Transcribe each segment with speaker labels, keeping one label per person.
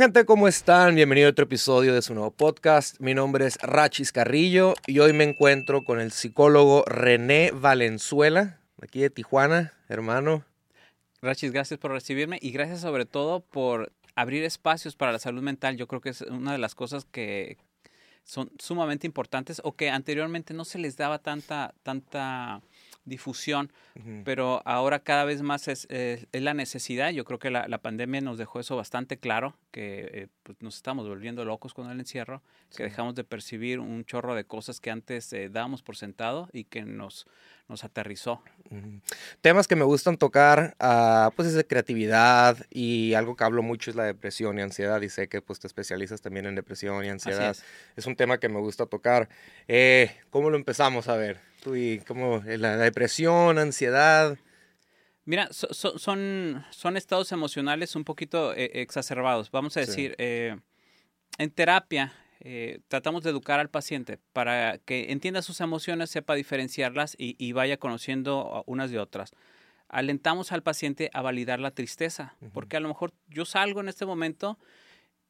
Speaker 1: ¿Qué onda gente? ¿Cómo están? Bienvenido a otro episodio de su nuevo podcast. Mi nombre es Rachis Carrillo y hoy me encuentro con el psicólogo René Valenzuela, aquí de Tijuana, hermano.
Speaker 2: Rachis, gracias por recibirme y gracias sobre todo por abrir espacios para la salud mental. Yo creo que es una de las cosas que son sumamente importantes o que anteriormente no se les daba tanta, tanta difusión, pero ahora cada vez más es, es, la necesidad. Yo creo que la, la, pandemia nos dejó eso bastante claro, que eh, pues nos estamos volviendo locos con el encierro, sí. que dejamos de percibir un chorro de cosas que antes eh, dábamos por sentado y que nos, nos aterrizó.
Speaker 1: Temas que me gustan tocar, uh, pues es de creatividad y algo que hablo mucho es la depresión y ansiedad y sé que pues te especializas también en depresión y ansiedad.
Speaker 2: Es.
Speaker 1: es. un tema que me gusta tocar. Eh, ¿Cómo lo empezamos a ver? Y cómo la depresión, ansiedad.
Speaker 2: Mira, so, so, son, son estados emocionales un poquito eh, exacerbados. Vamos a decir, sí. eh, en terapia eh, tratamos de educar al paciente para que entienda sus emociones, sepa diferenciarlas y, y, vaya conociendo unas de otras. Alentamos al paciente a validar la tristeza, uh -huh. porque a lo mejor yo salgo en este momento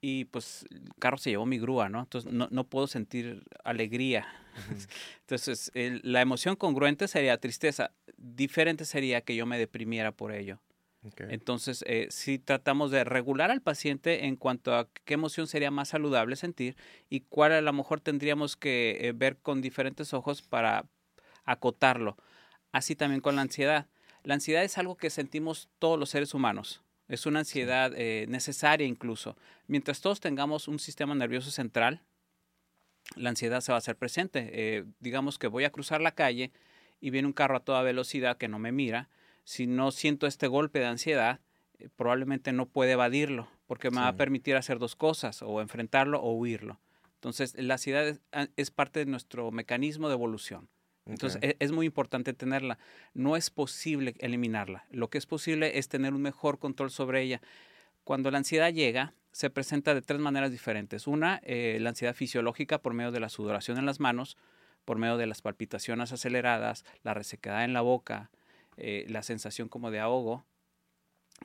Speaker 2: y pues el carro se llevó mi grúa, ¿no? Entonces no, no puedo sentir alegría. Uh -huh. Entonces el, la emoción congruente sería tristeza, diferente sería que yo me deprimiera por ello. Okay. Entonces, eh, si tratamos de regular al paciente en cuanto a qué emoción sería más saludable sentir y cuál a lo mejor tendríamos que eh, ver con diferentes ojos para acotarlo. Así también con la ansiedad. La ansiedad es algo que sentimos todos los seres humanos. Es una ansiedad eh, necesaria incluso. Mientras todos tengamos un sistema nervioso central, la ansiedad se va a hacer presente. Eh, digamos que voy a cruzar la calle y viene un carro a toda velocidad que no me mira. Si no siento este golpe de ansiedad, eh, probablemente no puede evadirlo, porque me sí. va a permitir hacer dos cosas, o enfrentarlo o huirlo. Entonces, la ansiedad es, es parte de nuestro mecanismo de evolución. Entonces, okay. es, es, muy importante tenerla. No es posible eliminarla. Lo que es posible es tener un mejor control sobre ella. Cuando la ansiedad llega, se presenta de tres maneras diferentes. Una, eh, la ansiedad fisiológica por medio de la sudoración en las manos, por medio de las palpitaciones aceleradas, la resequedad en la boca, eh, la sensación como de ahogo,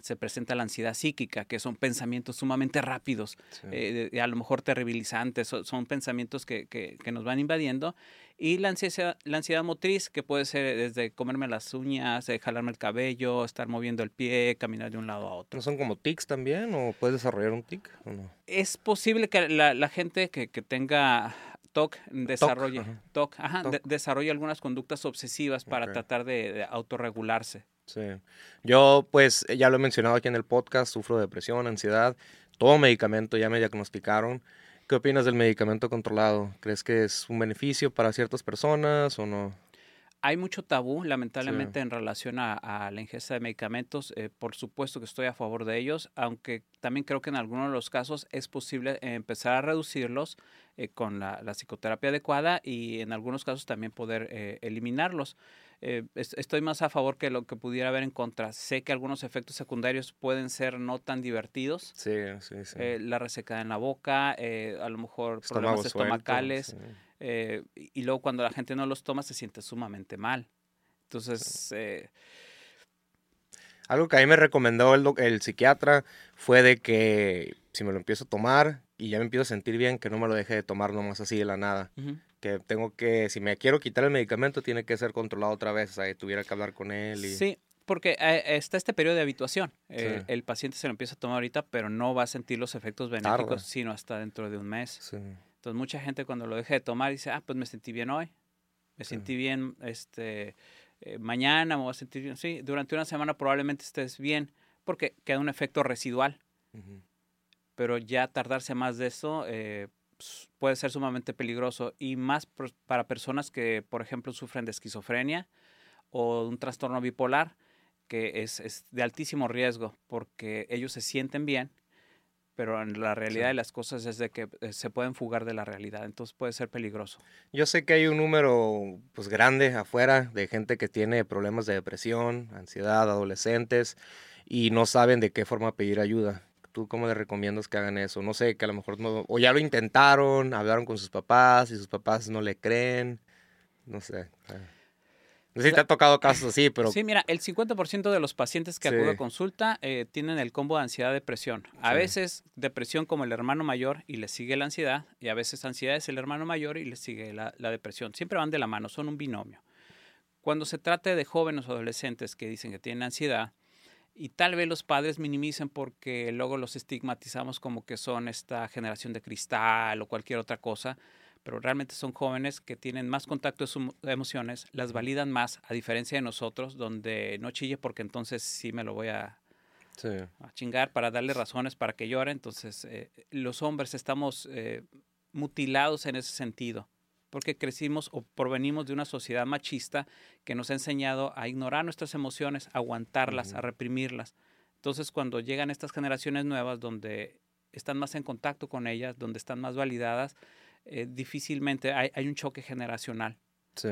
Speaker 2: se presenta la ansiedad psíquica, que son pensamientos sumamente rápidos, sí. eh, a lo mejor terribilizantes, son, son pensamientos que, que, que, nos van invadiendo, y la ansiedad, la ansiedad motriz, que puede ser desde comerme las uñas, eh, jalarme el cabello, estar moviendo el pie, caminar de un lado a otro.
Speaker 1: ¿No son como tics también o puedes desarrollar un tic o no?
Speaker 2: Es posible que la, la gente que, que tenga TOC desarrolle, TOC, ajá, TOC. De, desarrolle algunas conductas obsesivas para okay. tratar de, de autorregularse.
Speaker 1: Sí. Yo, pues, ya lo he mencionado aquí en el podcast, sufro de depresión, ansiedad, todo medicamento, ya me diagnosticaron. ¿Qué opinas del medicamento controlado? ¿Crees que es un beneficio para ciertas personas o no?
Speaker 2: Hay mucho tabú, lamentablemente, sí. en relación a, a, la ingesta de medicamentos. Eh, por supuesto que estoy a favor de ellos, aunque también creo que en algunos de los casos es posible empezar a reducirlos eh, con la, la, psicoterapia adecuada y en algunos casos también poder eh, eliminarlos. Eh, estoy más a favor que lo que pudiera haber en contra. Sé que algunos efectos secundarios pueden ser no tan divertidos.
Speaker 1: Sí, sí, sí.
Speaker 2: Eh, la resecada en la boca, eh, a lo mejor Estómago problemas estomacales. Suelto, sí. Y luego cuando la gente no los toma se siente sumamente mal. Entonces... Sí. Eh,
Speaker 1: Algo que a mí me recomendó el, el psiquiatra fue de que si me lo empiezo a tomar y ya me empiezo a sentir bien, que no me lo deje de tomar nomás así de la nada. Uh -huh que tengo que, si me quiero quitar el medicamento, tiene que ser controlado otra vez, o sea, tuviera que hablar con él. Y...
Speaker 2: Sí, porque eh, está este periodo de habituación. Sí. Eh, el paciente se lo empieza a tomar ahorita, pero no va a sentir los efectos benéficos, sino hasta dentro de un mes.
Speaker 1: Sí.
Speaker 2: Entonces, mucha gente cuando lo deja de tomar dice, ah, pues me sentí bien hoy, me sí. sentí bien este, eh, mañana, me voy a sentir bien. Sí, durante una semana probablemente estés bien, porque queda un efecto residual. Uh -huh. Pero ya tardarse más de eso, eh, pues, puede ser sumamente peligroso y más para personas que, por ejemplo, sufren de esquizofrenia o un trastorno bipolar, que es, es de altísimo riesgo porque ellos se sienten bien, pero en la realidad sí. de las cosas es de que eh, se pueden fugar de la realidad, entonces puede ser peligroso.
Speaker 1: Yo sé que hay un número pues grande afuera de gente que tiene problemas de depresión, ansiedad, adolescentes y no saben de qué forma pedir ayuda. ¿Tú cómo le recomiendas que hagan eso? No sé, que a lo mejor no, o ya lo intentaron, hablaron con sus papás y sus papás no le creen, no sé. Sí, te ha tocado casos así, pero...
Speaker 2: Sí, mira, el 50% de los pacientes que acuden a consulta eh, tienen el combo de ansiedad-depresión. A veces depresión como el hermano mayor y le sigue la ansiedad, y a veces ansiedad es el hermano mayor y le sigue la, la depresión. Siempre van de la mano, son un binomio. Cuando se trata de jóvenes o adolescentes que dicen que tienen ansiedad, y tal vez los padres minimicen porque luego los estigmatizamos como que son esta generación de cristal o cualquier otra cosa, pero realmente son jóvenes que tienen más contacto de emociones, las validan más, a diferencia de nosotros, donde no chille porque entonces sí me lo voy a, chingar para darle razones para que llore. Entonces, eh, los hombres estamos eh, mutilados en ese sentido, porque crecimos o provenimos de una sociedad machista que nos ha enseñado a ignorar nuestras emociones, a aguantarlas, a reprimirlas. Entonces, cuando llegan estas generaciones nuevas donde están más en contacto con ellas, donde están más validadas, eh, difícilmente hay, un choque generacional. Sí.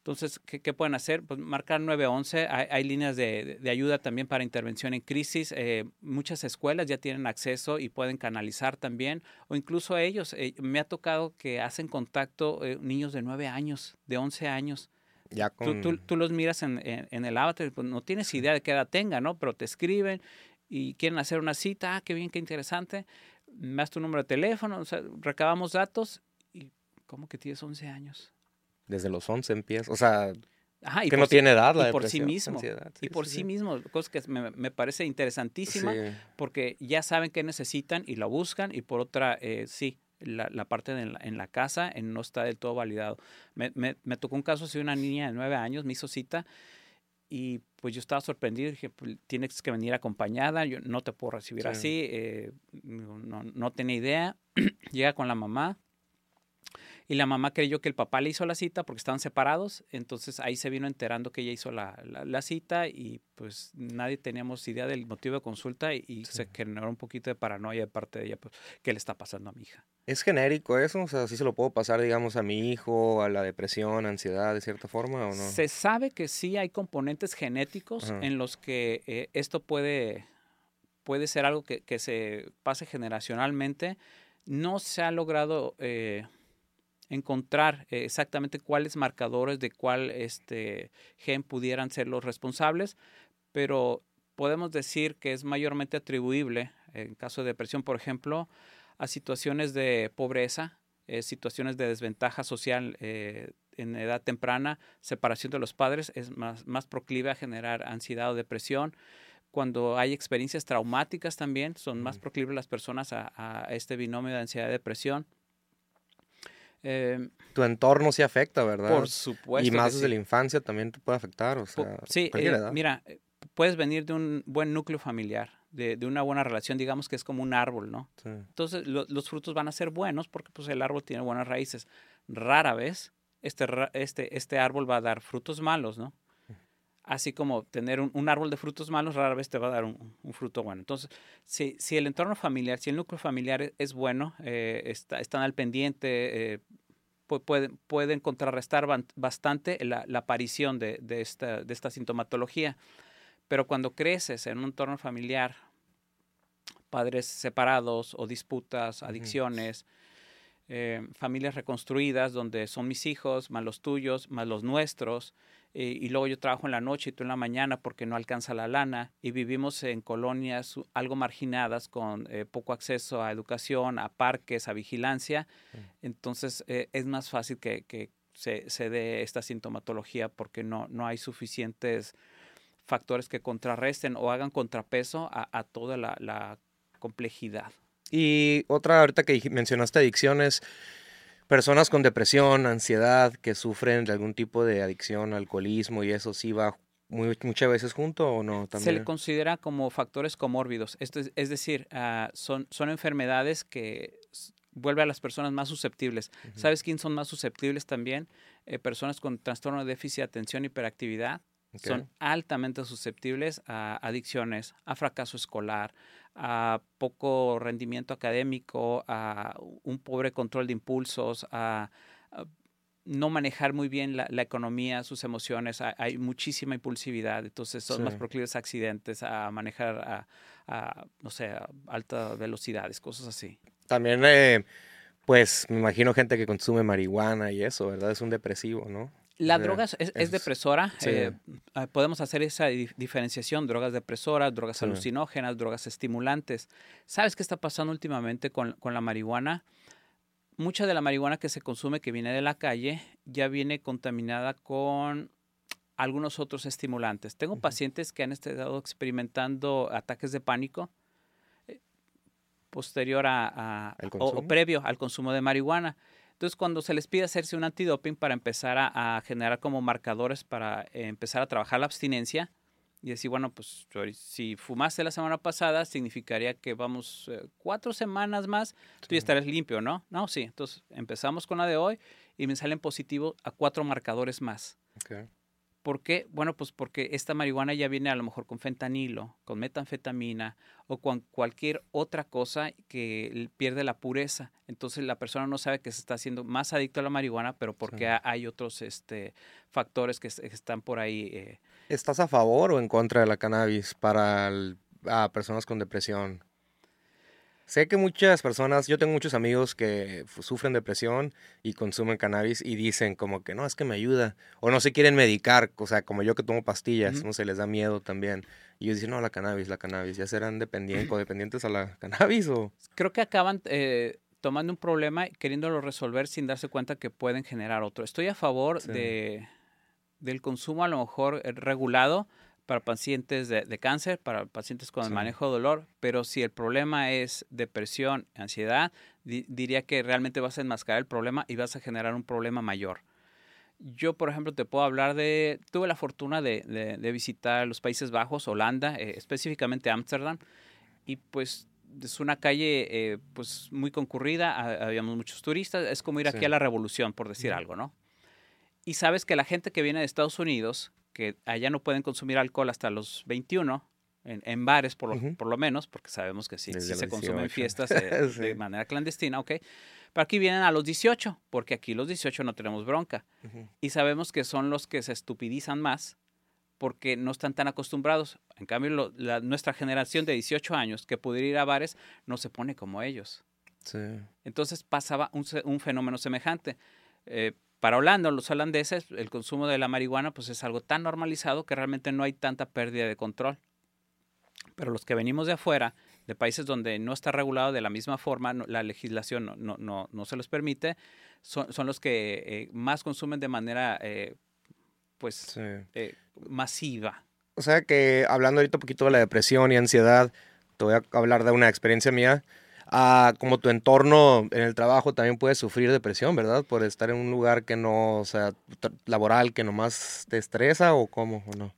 Speaker 2: Entonces, ¿qué, pueden hacer? Pues marcar 911. Hay, hay líneas de, de, ayuda también para intervención en crisis. Eh, muchas escuelas ya tienen acceso y pueden canalizar también. O incluso ellos. Eh, me ha tocado que hacen contacto niños de 9 años, de 11 años. Ya tú, tú, tú, los miras en, en, el avatar, pues no tienes idea de qué edad tenga, ¿no? Pero te escriben y quieren hacer una cita. Ah, qué bien, qué interesante me das tu número de teléfono, o sea, recabamos datos y ¿cómo que tienes 11 años?
Speaker 1: Desde los 11 empieza, o sea, que no tiene edad la
Speaker 2: y por sí mismo y por sí, mismo cosa que me, me parece interesantísima porque ya saben qué necesitan y lo buscan y por otra eh, sí la, la parte de en, la, casa en no está del todo validado. Me, me, me tocó un caso de una niña de nueve años me hizo cita y pues yo estaba sorprendido, dije, pues, tienes que venir acompañada, yo no te puedo recibir así, eh, no, no tenía idea. Llega con la mamá, y la mamá creyó que el papá le hizo la cita porque estaban separados, entonces ahí se vino enterando que ella hizo la, la, cita y pues nadie teníamos idea del motivo de consulta y, se generó un poquito de paranoia de parte de ella, pues, ¿qué le está pasando a mi hija?
Speaker 1: ¿Es genérico eso? O sea, ¿sí se lo puedo pasar, digamos, a mi hijo, a la depresión, ansiedad, de cierta forma o no?
Speaker 2: Se sabe que sí hay componentes genéticos en los que eh, esto puede, puede ser algo que, que, se pase generacionalmente. No se ha logrado... Eh, encontrar eh, exactamente cuáles marcadores de cuál este gen pudieran ser los responsables, pero podemos decir que es mayormente atribuible, en caso de depresión, por ejemplo, a situaciones de pobreza, eh, situaciones de desventaja social eh, en edad temprana, separación de los padres, es más, más proclive a generar ansiedad o depresión. Cuando hay experiencias traumáticas también, son más proclives las personas a, a este binomio de ansiedad y depresión.
Speaker 1: Em, tu entorno sí afecta, ¿verdad?
Speaker 2: Por supuesto.
Speaker 1: Y más desde la infancia también te puede afectar, o sea,
Speaker 2: sí, eh, mira, eh, puedes venir de un buen núcleo familiar, de, de, una buena relación, digamos que es como un árbol, ¿no? Entonces los frutos van a ser buenos porque pues el árbol tiene buenas raíces. Rara vez este, este, este árbol va a dar frutos malos, ¿no? Así como tener un, árbol de frutos malos rara vez te va a dar un, fruto bueno. Entonces, si, si, el entorno familiar, si el núcleo familiar e, es, bueno, eh, está, están al pendiente, eh, pueden, pueden contrarrestar bastante la, aparición de, de, esta, de esta sintomatología. Pero cuando creces en un entorno familiar, padres separados o disputas, adicciones, eh, familias reconstruidas donde son mis hijos, más los tuyos, más los nuestros, eh, y luego yo trabajo en la noche y tú en la mañana porque no alcanza la lana y vivimos en colonias algo marginadas con eh, poco acceso a educación, a parques, a vigilancia. Mm. Entonces es más fácil que, que se, se, dé esta sintomatología porque no, no hay suficientes factores que contrarresten o hagan contrapeso a, a toda la, la complejidad.
Speaker 1: Y otra, ahorita que mencionaste adicciones, personas con depresión, ansiedad, que sufren de algún tipo de adicción, alcoholismo y eso sí va muy, muchas veces junto o no
Speaker 2: Se le considera como factores comórbidos, Esto es, decir, ah, son, son enfermedades que vuelven a las personas más susceptibles. ¿Sabes quién son más susceptibles también? Eh, personas con trastorno de déficit de atención y Son altamente susceptibles a adicciones, a fracaso escolar, a poco rendimiento académico, a un pobre control de impulsos, a, no manejar muy bien la, economía, sus emociones, hay, muchísima impulsividad, entonces son más proclives a accidentes, a manejar a, no sé, a altas velocidades, cosas así.
Speaker 1: También, eh, pues, me imagino gente que consume marihuana y eso, ¿verdad? Es un depresivo, ¿no?
Speaker 2: La droga es, depresora. Eh, ah, podemos hacer esa diferenciación, drogas depresoras, drogas alucinógenas, drogas estimulantes. ¿Sabes qué está pasando últimamente con, la marihuana? Mucha de la marihuana que se consume, que viene de la calle, ya viene contaminada con algunos otros estimulantes. Tengo pacientes que han estado experimentando ataques de pánico eh, posterior a, o previo al consumo de marihuana. Entonces, cuando se les pide hacerse un antidoping para empezar a, generar como marcadores para eh, empezar a trabajar la abstinencia, y decir, bueno, pues si fumaste la semana pasada, significaría que vamos eh, cuatro semanas más, tú ya estarás limpio, ¿no? No, sí. Entonces empezamos con la de hoy y me salen positivos a cuatro marcadores más. ¿Por qué? Bueno, pues porque esta marihuana ya viene a lo mejor con fentanilo, con metanfetamina o con cualquier otra cosa que pierde la pureza. Entonces la persona no sabe que se está haciendo más adicto a la marihuana, pero porque hay otros este, factores que, están por ahí. Eh.
Speaker 1: ¿Estás a favor o en contra de la cannabis para personas con depresión? Sé que muchas personas, yo tengo muchos amigos que sufren depresión y consumen cannabis y dicen como que no, es que me ayuda. O no se quieren medicar, o sea, como yo que tomo pastillas, no se les da miedo también. Y ellos dicen, no, la cannabis, la cannabis, ¿ya serán dependientes, dependientes a la cannabis o...?
Speaker 2: Creo que acaban eh, tomando un problema y queriéndolo resolver sin darse cuenta que pueden generar otro. Estoy a favor de, del consumo a lo mejor eh, regulado, para pacientes de, cáncer, para pacientes con el manejo de dolor, pero si el problema es depresión, ansiedad, diría que realmente vas a enmascarar el problema y vas a generar un problema mayor. Yo, por ejemplo, te puedo hablar de, tuve la fortuna de, visitar los Países Bajos, Holanda, eh, específicamente Ámsterdam, y pues es una calle eh, pues muy concurrida, habíamos muchos turistas, es como ir aquí a la revolución, por decir algo, ¿no? Y sabes que la gente que viene de Estados Unidos, que allá no pueden consumir alcohol hasta los 21, en, bares por lo, por lo, menos, porque sabemos que sí, se consumen fiestas eh, de manera clandestina, ok. Pero aquí vienen a los 18, porque aquí los 18 no tenemos bronca. Y sabemos que son los que se estupidizan más porque no están tan acostumbrados. En cambio, nuestra generación de 18 años que pudiera ir a bares no se pone como ellos. Sí. Entonces pasaba un, un fenómeno semejante. Eh, para Holanda, los holandeses, el consumo de la marihuana pues es algo tan normalizado que realmente no hay tanta pérdida de control. Pero los que venimos de afuera, de países donde no está regulado de la misma forma, la legislación no, no, no, no, se los permite, son, son los que eh, más consumen de manera eh, pues eh, masiva.
Speaker 1: O sea que hablando ahorita un poquito de la depresión y ansiedad, te voy a hablar de una experiencia mía como tu entorno en el trabajo también puedes sufrir depresión, ¿verdad? Por estar en un lugar que no, o sea, laboral, que nomás te estresa o cómo o no.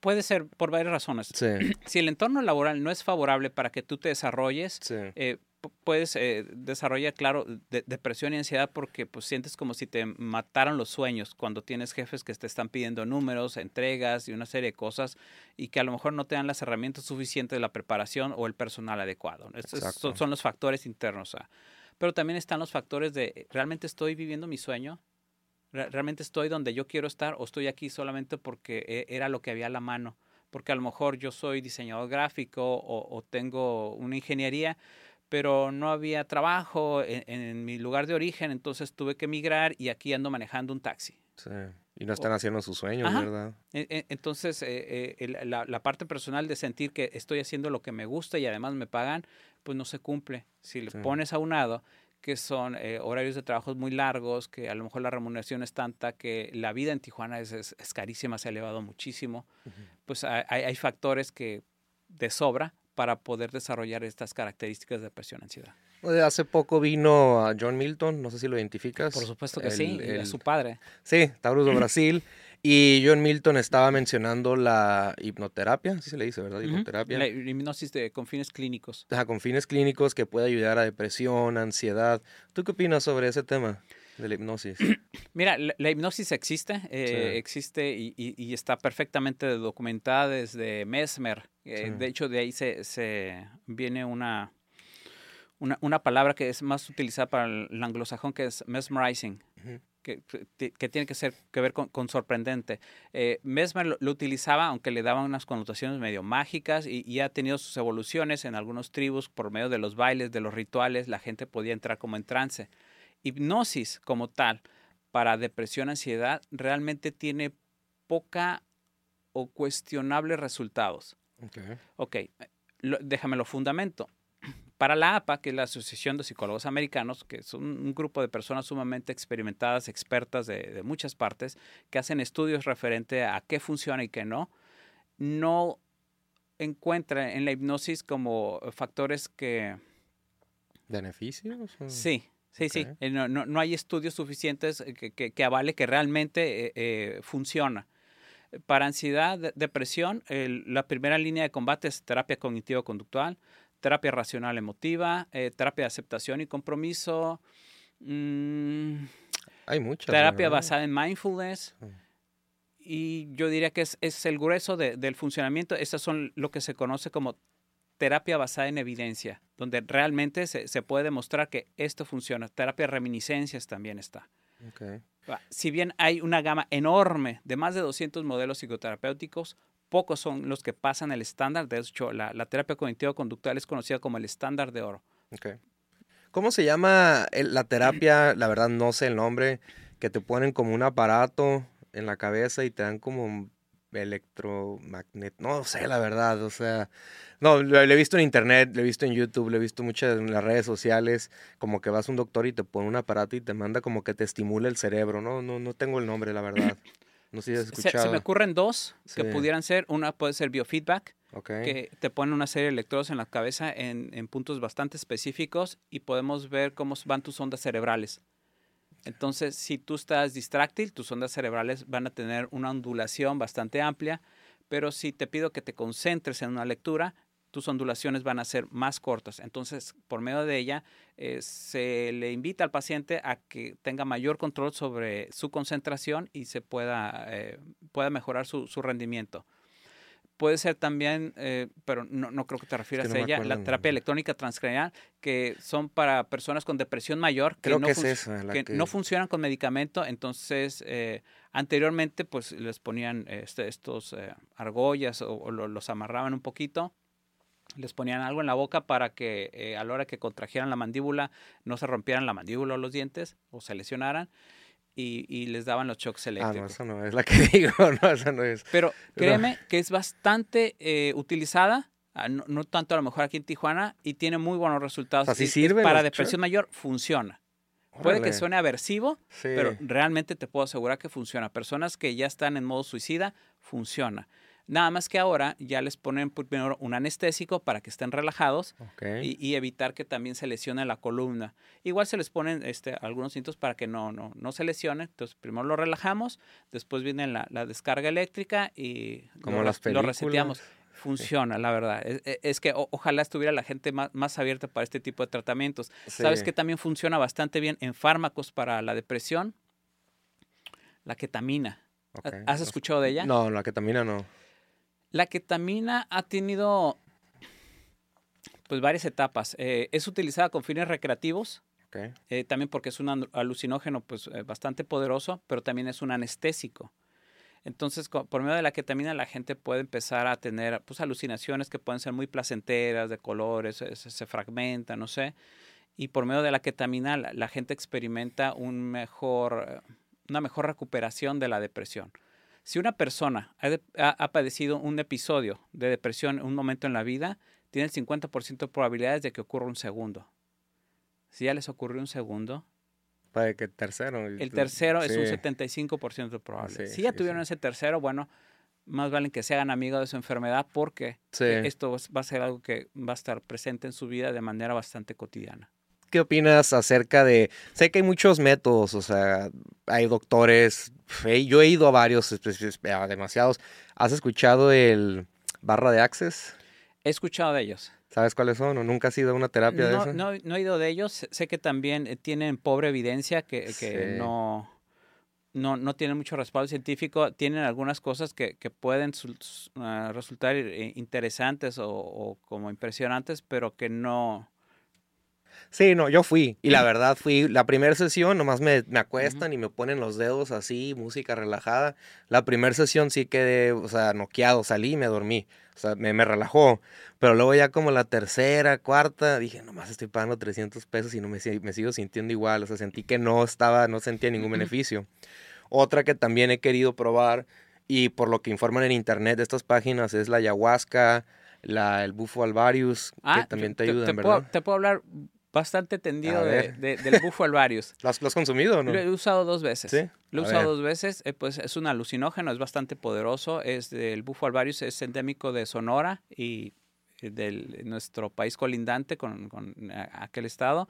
Speaker 2: puede ser por varias razones. Sí. Si el entorno laboral no es favorable para que tú te desarrolles, sí. eh, puedes eh, desarrollar, claro, depresión y ansiedad porque pues sientes como si te mataron los sueños cuando tienes jefes que te están pidiendo números, entregas y una serie de cosas y que a lo mejor no te dan las herramientas suficientes de la preparación o el personal adecuado. Estos son, los factores internos. Pero también están los factores de, ¿realmente estoy viviendo mi sueño? ¿Realmente estoy donde yo quiero estar o estoy aquí solamente porque e, era lo que había a la mano? Porque a lo mejor yo soy diseñador gráfico o, o tengo una ingeniería, pero no había trabajo en, mi lugar de origen, entonces tuve que emigrar y aquí ando manejando un taxi.
Speaker 1: Sí. Y no están haciendo sus sueños, ¿verdad?
Speaker 2: E, e, entonces, eh, eh, la, parte personal de sentir que estoy haciendo lo que me gusta y además me pagan, pues no se cumple. Si le pones a un lado que son eh, horarios de trabajo muy largos, que a lo mejor la remuneración es tanta, que la vida en Tijuana es, es, carísima, se ha elevado muchísimo, pues hay, hay factores que de sobra para poder desarrollar estas características de depresión y ansiedad.
Speaker 1: Hace poco vino a John Milton, no sé si lo identificas.
Speaker 2: Por supuesto que sí, es su padre.
Speaker 1: Sí, Taurus de Brasil. Y John Milton estaba mencionando la hipnoterapia, así se le dice, ¿verdad? Hipnoterapia.
Speaker 2: La hipnosis de, con fines clínicos.
Speaker 1: con fines clínicos que puede ayudar a depresión, ansiedad. ¿Tú qué opinas sobre ese tema? De la hipnosis?
Speaker 2: Mira, la, hipnosis existe, eh, existe y, está perfectamente documentada desde Mesmer. Eh, de hecho, de ahí se, se viene una, una, palabra que es más utilizada para el anglosajón, que es mesmerizing. Que, que, tiene que, ser, que ver con, sorprendente. Eh, Mesmer lo, utilizaba, aunque le daban unas connotaciones medio mágicas, y, y, ha tenido sus evoluciones en algunos tribus por medio de los bailes, de los rituales, la gente podía entrar como en trance hipnosis como tal para depresión, ansiedad, realmente tiene poca o cuestionables resultados. Ok, okay déjame lo fundamento. Para la APA, que es la Asociación de Psicólogos Americanos, que es un, grupo de personas sumamente experimentadas, expertas de, muchas partes, que hacen estudios referente a qué funciona y qué no, no encuentra en la hipnosis como factores que...
Speaker 1: ¿Beneficios?
Speaker 2: Sí, sí, sí. Eh, no, no, hay estudios suficientes que, que, que avale que realmente eh, eh, funciona. Para ansiedad, depresión, la primera línea de combate es terapia cognitivo-conductual, terapia racional emotiva, eh, terapia de aceptación y compromiso.
Speaker 1: Mm, Hay muchas.
Speaker 2: Terapia basada en mindfulness. Mm. Y yo diría que es, es el grueso del funcionamiento. Estas son lo que se conoce como terapia basada en evidencia, donde realmente se, se puede demostrar que esto funciona. Terapia de reminiscencias también está. Okay. Si bien hay una gama enorme de más de 200 modelos psicoterapéuticos, pocos son los que pasan el estándar. De hecho, la, terapia cognitivo-conductual es conocida como el estándar de oro.
Speaker 1: Okay. ¿Cómo se llama la terapia? La verdad no sé el nombre, que te ponen como un aparato en la cabeza y te dan como electromagnet, no sé la verdad, o sea, no, lo, he visto en internet, lo he visto en YouTube, lo he visto muchas en las redes sociales, como que vas a un doctor y te pone un aparato y te manda como que te estimula el cerebro, no, no, no tengo el nombre, la verdad. No sé si has escuchado.
Speaker 2: Se, me ocurren dos que pudieran ser, una puede ser biofeedback, que te pone una serie de electrodos en la cabeza en, en puntos bastante específicos y podemos ver cómo van tus ondas cerebrales. Entonces, si tú estás distráctil, tus ondas cerebrales van a tener una ondulación bastante amplia, pero si te pido que te concentres en una lectura, tus ondulaciones van a ser más cortas. Entonces, por medio de ella, eh, se le invita al paciente a que tenga mayor control sobre su concentración y se pueda, eh, pueda mejorar su rendimiento. Puede ser también, eh, pero no, no, creo que te refieras a ella, la terapia electrónica transcranial, que son para personas con depresión mayor, que, no, que, no funcionan con medicamento. Entonces, eh, anteriormente, pues les ponían este, estos eh, argollas o, los amarraban un poquito les ponían algo en la boca para que a la hora que contrajeran la mandíbula no se rompieran la mandíbula o los dientes o se lesionaran y, les daban los shocks eléctricos.
Speaker 1: Ah, no, esa no es la que digo, no, esa no es.
Speaker 2: Pero créeme que es bastante eh, utilizada, ah, no, tanto a lo mejor aquí en Tijuana, y tiene muy buenos resultados.
Speaker 1: Así sirve.
Speaker 2: Para depresión mayor funciona. Puede que suene aversivo, pero realmente te puedo asegurar que funciona. Personas que ya están en modo suicida, funciona. Nada más que ahora ya les ponen primero un anestésico para que estén relajados y, evitar que también se lesione la columna. Igual se les ponen este, algunos cintos para que no, no, no se lesionen. Entonces, primero lo relajamos, después viene la, descarga eléctrica y
Speaker 1: Como lo, lo
Speaker 2: reseteamos. Funciona, la verdad. Es, que ojalá estuviera la gente más, más, abierta para este tipo de tratamientos. ¿Sabes que también funciona bastante bien en fármacos para la depresión? La ketamina. ¿Has escuchado de ella?
Speaker 1: No, la ketamina no.
Speaker 2: La ketamina ha tenido pues varias etapas. Eh, es utilizada con fines recreativos, eh, también porque es un alucinógeno pues eh, bastante poderoso, pero también es un anestésico. Entonces, por medio de la ketamina la gente puede empezar a tener pues alucinaciones que pueden ser muy placenteras, de colores, se, se fragmentan, no sé. Y por medio de la ketamina la, la gente experimenta un mejor, una mejor recuperación de la depresión. Si una persona ha, padecido un episodio de depresión en un momento en la vida, tiene el 50% de probabilidades de que ocurra un segundo. Si ya les ocurrió un segundo.
Speaker 1: Para que el tercero.
Speaker 2: El tercero es un 75% probable. si ya tuvieron ese tercero, bueno, más vale que se hagan amigos de su enfermedad porque esto va a ser algo que va a estar presente en su vida de manera bastante cotidiana.
Speaker 1: ¿Qué opinas acerca de... Sé que hay muchos métodos, o sea, hay doctores, yo he ido a varios, a demasiados. ¿Has escuchado el barra de Access?
Speaker 2: He escuchado de ellos.
Speaker 1: ¿Sabes cuáles son? ¿O nunca has ido a una terapia de eso?
Speaker 2: No, no he ido de ellos. Sé que también eh, tienen pobre evidencia, que, que no, no, no tienen mucho respaldo científico. Tienen algunas cosas que, que pueden ah, resultar interesantes o, o, como impresionantes, pero que no,
Speaker 1: Sí, no, yo fui. Y la verdad fui, la primera sesión nomás me, me acuestan y me ponen los dedos así, música relajada. La primera sesión sí quedé, o sea, noqueado, salí y me dormí. O sea, me, me relajó. Pero luego ya como la tercera, cuarta, dije, nomás estoy pagando 300 pesos y no me, me sigo sintiendo igual. O sea, sentí que no estaba, no sentía ningún beneficio. Otra que también he querido probar y por lo que informan en internet de estas páginas es la ayahuasca, la, el bufo alvarius, que
Speaker 2: Ah,
Speaker 1: también te,
Speaker 2: te,
Speaker 1: ayudan,
Speaker 2: te
Speaker 1: ¿verdad?
Speaker 2: puedo, te puedo hablar bastante tendido de, del bufo alvarius.
Speaker 1: ¿Lo has, lo has consumido o no?
Speaker 2: Lo he usado dos veces.
Speaker 1: ¿Sí?
Speaker 2: Lo he
Speaker 1: A
Speaker 2: usado
Speaker 1: ver.
Speaker 2: dos veces. eh, pues es un alucinógeno, es bastante poderoso. Es del bufo alvarius, es endémico de Sonora y de nuestro país colindante con, con a- aquel estado.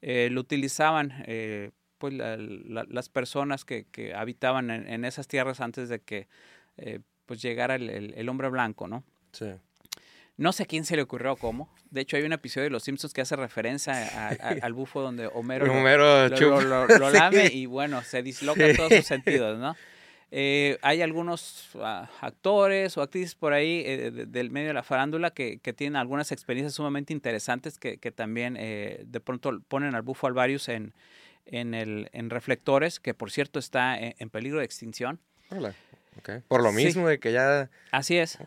Speaker 2: Eh, lo utilizaban eh, pues la- la- las personas que, que habitaban en, en esas tierras antes de que eh, pues llegara el, el- el hombre blanco, ¿no?
Speaker 1: Sí.
Speaker 2: No sé a quién se le ocurrió cómo. De hecho, hay un episodio de Los Simpsons que hace referencia a- a- al bufo donde Homero, lo-
Speaker 1: Homero
Speaker 2: lo,
Speaker 1: chupa.
Speaker 2: lo- lo- lo
Speaker 1: Sí.
Speaker 2: lame y bueno, se disloca
Speaker 1: Sí.
Speaker 2: todos sus sentidos, ¿no? Eh, hay algunos ah, actores o actrices por ahí eh, de- del medio de la farándula que, que tienen algunas experiencias sumamente interesantes que, que también eh, de pronto ponen al bufo alvarius en, en, el, en reflectores, que por cierto está en, en peligro de extinción.
Speaker 1: Ok. Por lo
Speaker 2: Sí.
Speaker 1: mismo de que ya...
Speaker 2: Así es.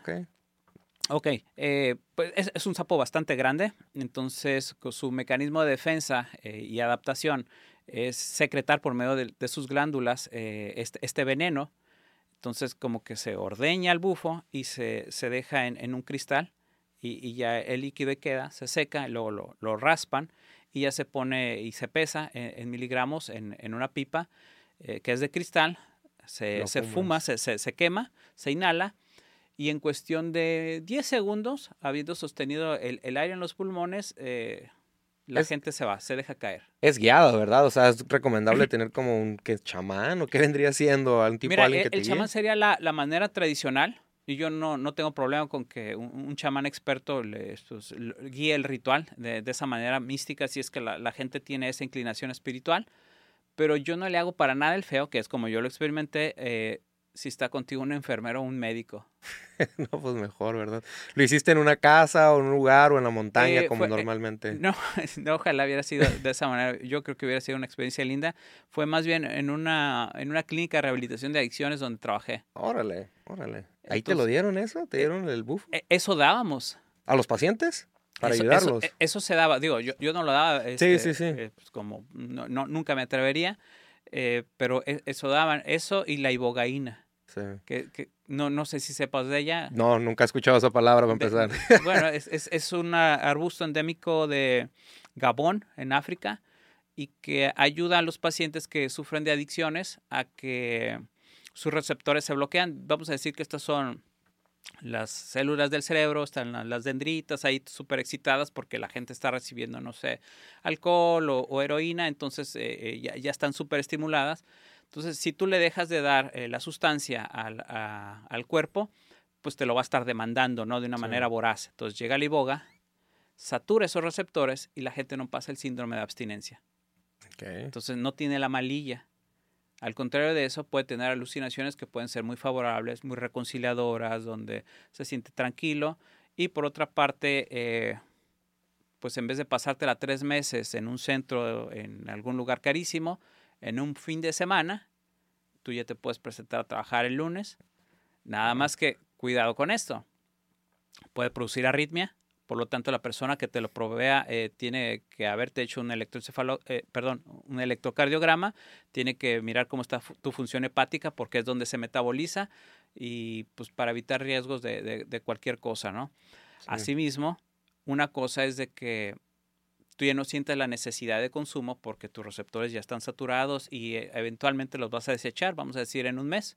Speaker 1: Ok,
Speaker 2: eh, pues es, es un sapo bastante grande, entonces con su mecanismo de defensa eh, y adaptación es secretar por medio de, de sus glándulas eh, este, este veneno, entonces como que se ordeña el bufo y se, se deja en, en un cristal y, y ya el líquido queda, se seca, y luego lo, lo raspan y ya se pone y se pesa en, en miligramos en, en una pipa que es de cristal, se, se fuma, se, se quema, se inhala y en cuestión de 10 segundos, habiendo sostenido el, el aire en los pulmones, eh, la
Speaker 1: Es-
Speaker 2: gente se va, se deja caer.
Speaker 1: Es guiado, ¿verdad? O sea, es recomendable tener como un que chamán o qué vendría siendo un tipo
Speaker 2: Mira,
Speaker 1: alguien
Speaker 2: el,
Speaker 1: que te
Speaker 2: el
Speaker 1: guíe.
Speaker 2: chamán sería la, la manera tradicional. Y yo no, no tengo problema con que un, un chamán experto le, pues, guíe el ritual de, de esa manera mística, si es que la, la gente tiene esa inclinación espiritual. Pero yo no le hago para nada el feo, que es como yo lo experimenté, eh, si está contigo un enfermero o un médico.
Speaker 1: No, pues mejor, ¿verdad? ¿Lo hiciste en una casa o en un lugar o en la montaña
Speaker 2: Eh,
Speaker 1: como
Speaker 2: fue- eh,
Speaker 1: normalmente?
Speaker 2: No, no, ojalá hubiera sido de esa manera. Yo creo que hubiera sido una experiencia linda. Fue más bien en una, en una clínica de rehabilitación de adicciones donde trabajé.
Speaker 1: Órale, órale. ¿Ahí te lo dieron eso? ¿Te dieron el buff?
Speaker 2: Eso dábamos.
Speaker 1: ¿A los pacientes? Para
Speaker 2: eso,
Speaker 1: ayudarlos.
Speaker 2: Eso, eso se daba. Digo, yo, yo no lo daba.
Speaker 1: Sí,
Speaker 2: este,
Speaker 1: sí, sí.
Speaker 2: eh, pues como no, no- nunca me atrevería. eh, pero e- eso daban. Eso y la ibogaína.
Speaker 1: Sí.
Speaker 2: Que, que no, no sé si sepas de ella.
Speaker 1: No, nunca he escuchado esa palabra para
Speaker 2: De-
Speaker 1: empezar.
Speaker 2: bueno, es, es, es un arbusto endémico de Gabón, en África, y que ayuda a los pacientes que sufren de adicciones a que sus receptores se bloquean. Vamos a decir que estas son las células del cerebro, están la- las dendritas ahí súper excitadas porque la gente está recibiendo, no sé, alcohol o, o heroína, entonces eh, eh, ya, ya están súper estimuladas. Entonces, si tú le dejas de dar eh, la sustancia al, a- al cuerpo, pues te lo va a estar demandando, ¿no? De una
Speaker 1: Sí.
Speaker 2: manera voraz. Entonces llega la iboga, satura esos receptores y la gente no pasa el síndrome de abstinencia. Entonces no tiene la malilla. Al contrario de eso, puede tener alucinaciones que pueden ser muy favorables, muy reconciliadoras, donde se siente tranquilo. Y por otra parte, eh, pues en vez de pasártela tres meses en un centro, en algún lugar carísimo, en un fin de semana, tú ya te puedes presentar a trabajar el lunes. Nada más que cuidado con esto. Puede producir arritmia, por lo tanto la persona que te lo provea eh, tiene que haberte hecho un eh, perdón, un electrocardiograma, tiene que mirar cómo está tu función hepática porque es donde se metaboliza y pues para evitar riesgos de, de- de cualquier cosa, ¿no?
Speaker 1: Sí.
Speaker 2: Asimismo, una cosa es de que tú ya no sientes la necesidad de consumo porque tus receptores ya están saturados y eh, eventualmente los vas a desechar, vamos a decir, en un mes.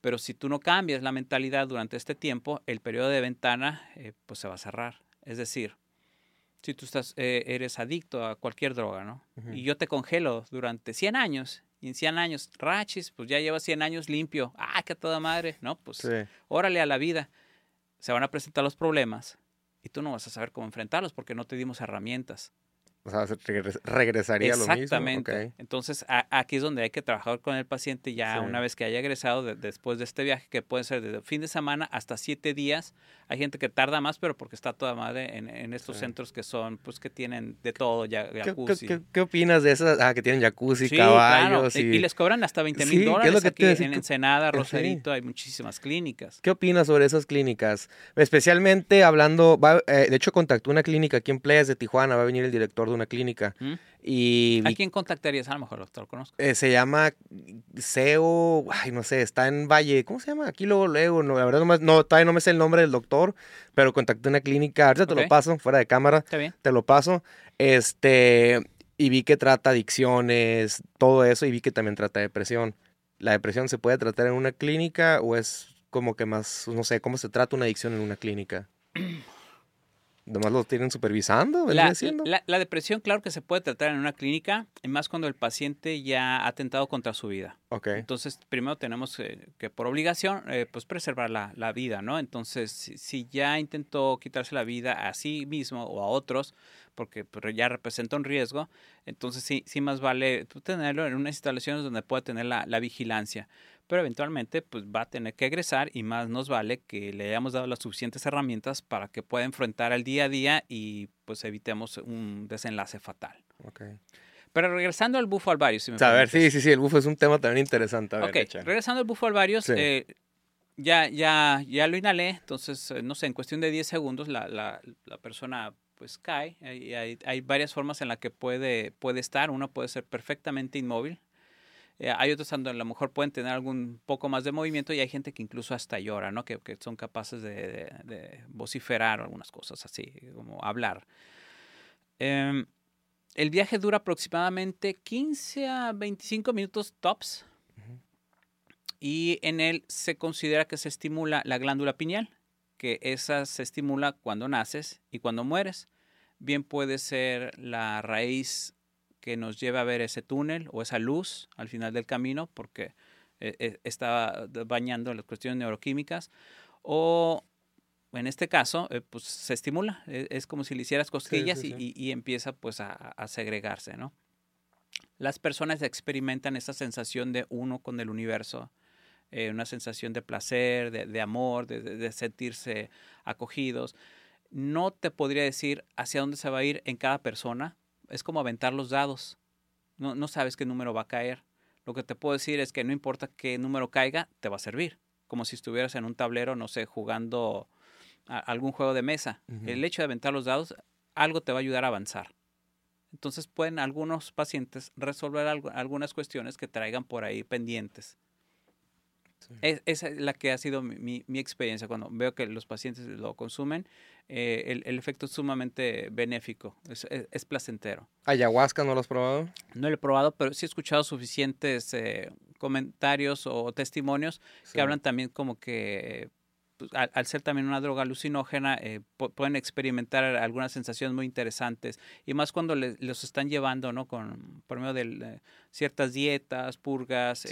Speaker 2: Pero si tú no cambias la mentalidad durante este tiempo, el periodo de ventana eh, pues se va a cerrar. Es decir, si tú estás, eh, eres adicto a cualquier droga, ¿no? Y yo te congelo durante 100 años, y en 100 años, rachis, pues ya llevas 100 años limpio. ¡Ah, qué toda madre! No, pues
Speaker 1: Sí.
Speaker 2: órale a la vida. Se van a presentar los problemas y tú no vas a saber cómo enfrentarlos porque no te dimos herramientas.
Speaker 1: O sea, regresaría a lo mismo.
Speaker 2: Exactamente. Entonces, aquí es donde hay que trabajar con el paciente ya una vez que haya egresado después de este viaje, que puede ser desde fin de semana hasta siete días. Hay gente que tarda más, pero porque está toda madre en, estos centros que son, pues que tienen de todo, ya,
Speaker 1: jacuzzi. ¿Qué, opinas de esas? Ah, que tienen jacuzzi, caballos.
Speaker 2: Y... les cobran hasta 20 mil dólares. Es lo que aquí en Ensenada, Rosarito, hay muchísimas clínicas.
Speaker 1: ¿Qué opinas sobre esas clínicas? Especialmente hablando, eh, de hecho contactó una clínica aquí en Playas de Tijuana, va a venir el director una clínica. Y
Speaker 2: ¿A quién contactarías? A lo mejor lo conozco.
Speaker 1: Eh, se llama SEO, ay, no sé, está en Valle, ¿cómo se llama? Aquí luego, luego, no, la verdad no, no, todavía no me sé el nombre del doctor, pero contacté una clínica, ahorita te lo paso, fuera de cámara, te lo paso, este, y vi que trata adicciones, todo eso, y vi que también trata depresión. ¿La depresión se puede tratar en una clínica o es como que más, no sé, cómo se trata una adicción en una clínica? Nomás lo tienen supervisando,
Speaker 2: la, la, depresión, claro que se puede tratar en una clínica, y más cuando el paciente ya ha atentado contra su vida.
Speaker 1: Okay.
Speaker 2: Entonces, primero tenemos eh, que, por obligación, eh, pues preservar la, la, vida, ¿no? Entonces, si, ya intentó quitarse la vida a sí mismo o a otros, porque pues, ya representa un riesgo, entonces sí, sí más vale tenerlo en unas instalaciones donde pueda tener la, la vigilancia pero eventualmente pues va a tener que egresar y más nos vale que le hayamos dado las suficientes herramientas para que pueda enfrentar el día a día y pues evitemos un desenlace fatal.
Speaker 1: Okay.
Speaker 2: Pero regresando al bufo alvarius. Si
Speaker 1: me a ver, sí, sí, sí, el bufo es un tema también interesante. A ver,
Speaker 2: regresando al bufo alvarius, eh, ya, ya, ya lo inhalé, entonces, eh, no sé, en cuestión de 10 segundos la, la, la persona pues cae. Hay, hay, hay, varias formas en las que puede, puede estar. Uno puede ser perfectamente inmóvil, eh, hay otros donde a lo mejor pueden tener algún poco más de movimiento y hay gente que incluso hasta llora, ¿no? Que, son capaces de, vociferar o algunas cosas así, como hablar. Em, el viaje dura aproximadamente 15 a 25 minutos tops. Y en él se considera que se estimula la glándula pineal, que esa se estimula cuando naces y cuando mueres. Bien puede ser la raíz que nos lleve a ver ese túnel o esa luz al final del camino, porque eh, eh, está bañando las cuestiones neuroquímicas, o en este caso, eh, pues se estimula, es, como si le hicieras cosquillas Y, empieza pues a, segregarse, ¿no? Las personas experimentan esa sensación de uno con el universo, una sensación de placer, de, amor, de, sentirse acogidos. No te podría decir hacia dónde se va a ir en cada persona, es como aventar los dados. No, no sabes qué número va a caer. Lo que te puedo decir es que no importa qué número caiga, te va a servir. Como si estuvieras en un tablero, no sé, jugando algún juego de mesa. El hecho de aventar los dados, algo te va a ayudar a avanzar. Entonces pueden algunos pacientes resolver algunas cuestiones que traigan por ahí pendientes. Es, esa es la que ha sido mi, mi, experiencia cuando veo que los pacientes lo consumen. Eh, el, el, efecto es sumamente benéfico, es, es, placentero.
Speaker 1: ¿Ayahuasca no lo has probado?
Speaker 2: No lo he probado, pero sí he escuchado suficientes eh, comentarios o testimonios que hablan también como que pues, al, ser también una droga alucinógena, eh, pueden experimentar algunas sensaciones muy interesantes y más cuando los están llevando, ¿no? Con, por medio de ciertas dietas, purgas,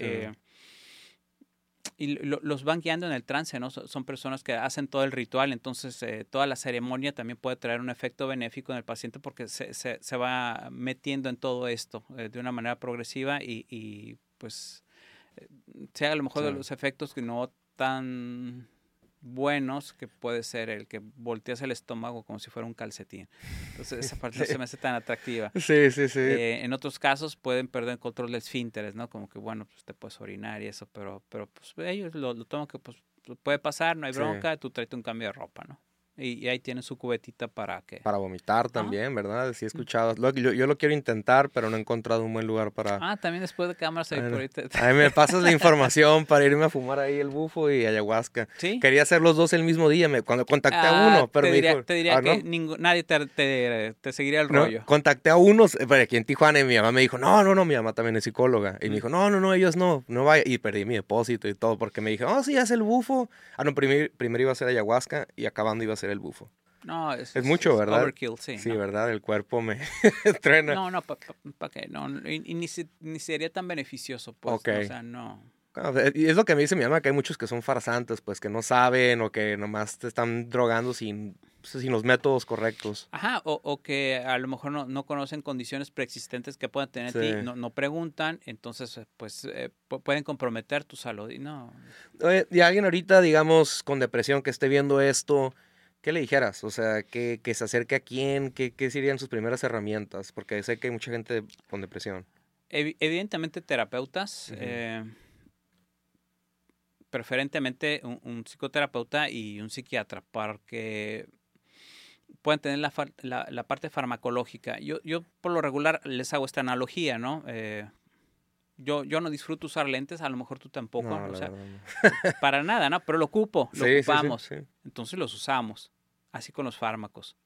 Speaker 2: y los van guiando en el trance, ¿no? Son personas que hacen todo el ritual, entonces eh, toda la ceremonia también puede traer un efecto benéfico en el paciente porque se, se, se va metiendo en todo esto eh, de una manera progresiva y, y pues eh, sea a lo mejor de los efectos que no tan buenos que puede ser el que volteas el estómago como si fuera un calcetín. Entonces esa parte no se me hace tan atractiva.
Speaker 1: Sí, sí, sí.
Speaker 2: Eh, en otros casos pueden perder el control de esfínteres, ¿no? Como que bueno, pues te puedes orinar y eso, pero, pero pues ellos lo, lo toman que pues puede pasar, no hay bronca, tú traes un cambio de ropa, ¿no? Y, ahí tiene su cubetita para que...
Speaker 1: Para vomitar también, ¿verdad? Sí he escuchado. yo, yo, lo quiero intentar, pero no he encontrado un buen lugar para...
Speaker 2: Ah, también después de cámaras ahí por ahí.
Speaker 1: A mí me pasas la información para irme a fumar ahí el bufo y ayahuasca.
Speaker 2: Sí.
Speaker 1: Quería hacer los dos el mismo día, me, cuando contacté a ah, uno, pero
Speaker 2: te
Speaker 1: me dijo...
Speaker 2: Te diría ah, que nadie te, te, seguiría el rollo.
Speaker 1: Contacté a unos, pero aquí en Tijuana y mi mamá me dijo, no, no, no, mi mamá también es psicóloga. Y me dijo, no, no, no, ellos no, no vaya. Y perdí mi depósito y todo porque me dije, oh, sí, haz el bufo. Ah, no, primero, primero iba a ser ayahuasca y acabando iba a ser el bufo.
Speaker 2: No, es,
Speaker 1: es mucho, ¿verdad?
Speaker 2: Overkill, sí.
Speaker 1: Sí, ¿verdad? El cuerpo me trena.
Speaker 2: No, no, ¿para pa, qué? No, y, ni, ni, sería tan beneficioso, pues. O sea, no.
Speaker 1: Y es lo que me dice mi mamá, que hay muchos que son farsantes, pues que no saben o que nomás te están drogando sin sin los métodos correctos.
Speaker 2: Ajá, o, que a lo mejor no, conocen condiciones preexistentes que puedan tener ti, no, no, preguntan, entonces eh, pues eh, pueden comprometer tu salud y no.
Speaker 1: y alguien ahorita, digamos, con depresión que esté viendo esto, ¿qué le dijeras? O sea, que, se acerque a quién, qué, qué serían sus primeras herramientas, porque sé que hay mucha gente con depresión.
Speaker 2: evidentemente terapeutas. eh, preferentemente un, psicoterapeuta y un psiquiatra, porque pueden tener la, la, parte farmacológica. Yo, yo por lo regular les hago esta analogía, ¿no? Eh, yo, yo no disfruto usar lentes, a lo mejor tú tampoco, o sea, para nada, ¿no? Pero lo ocupo, lo ocupamos, entonces los usamos, así con los fármacos.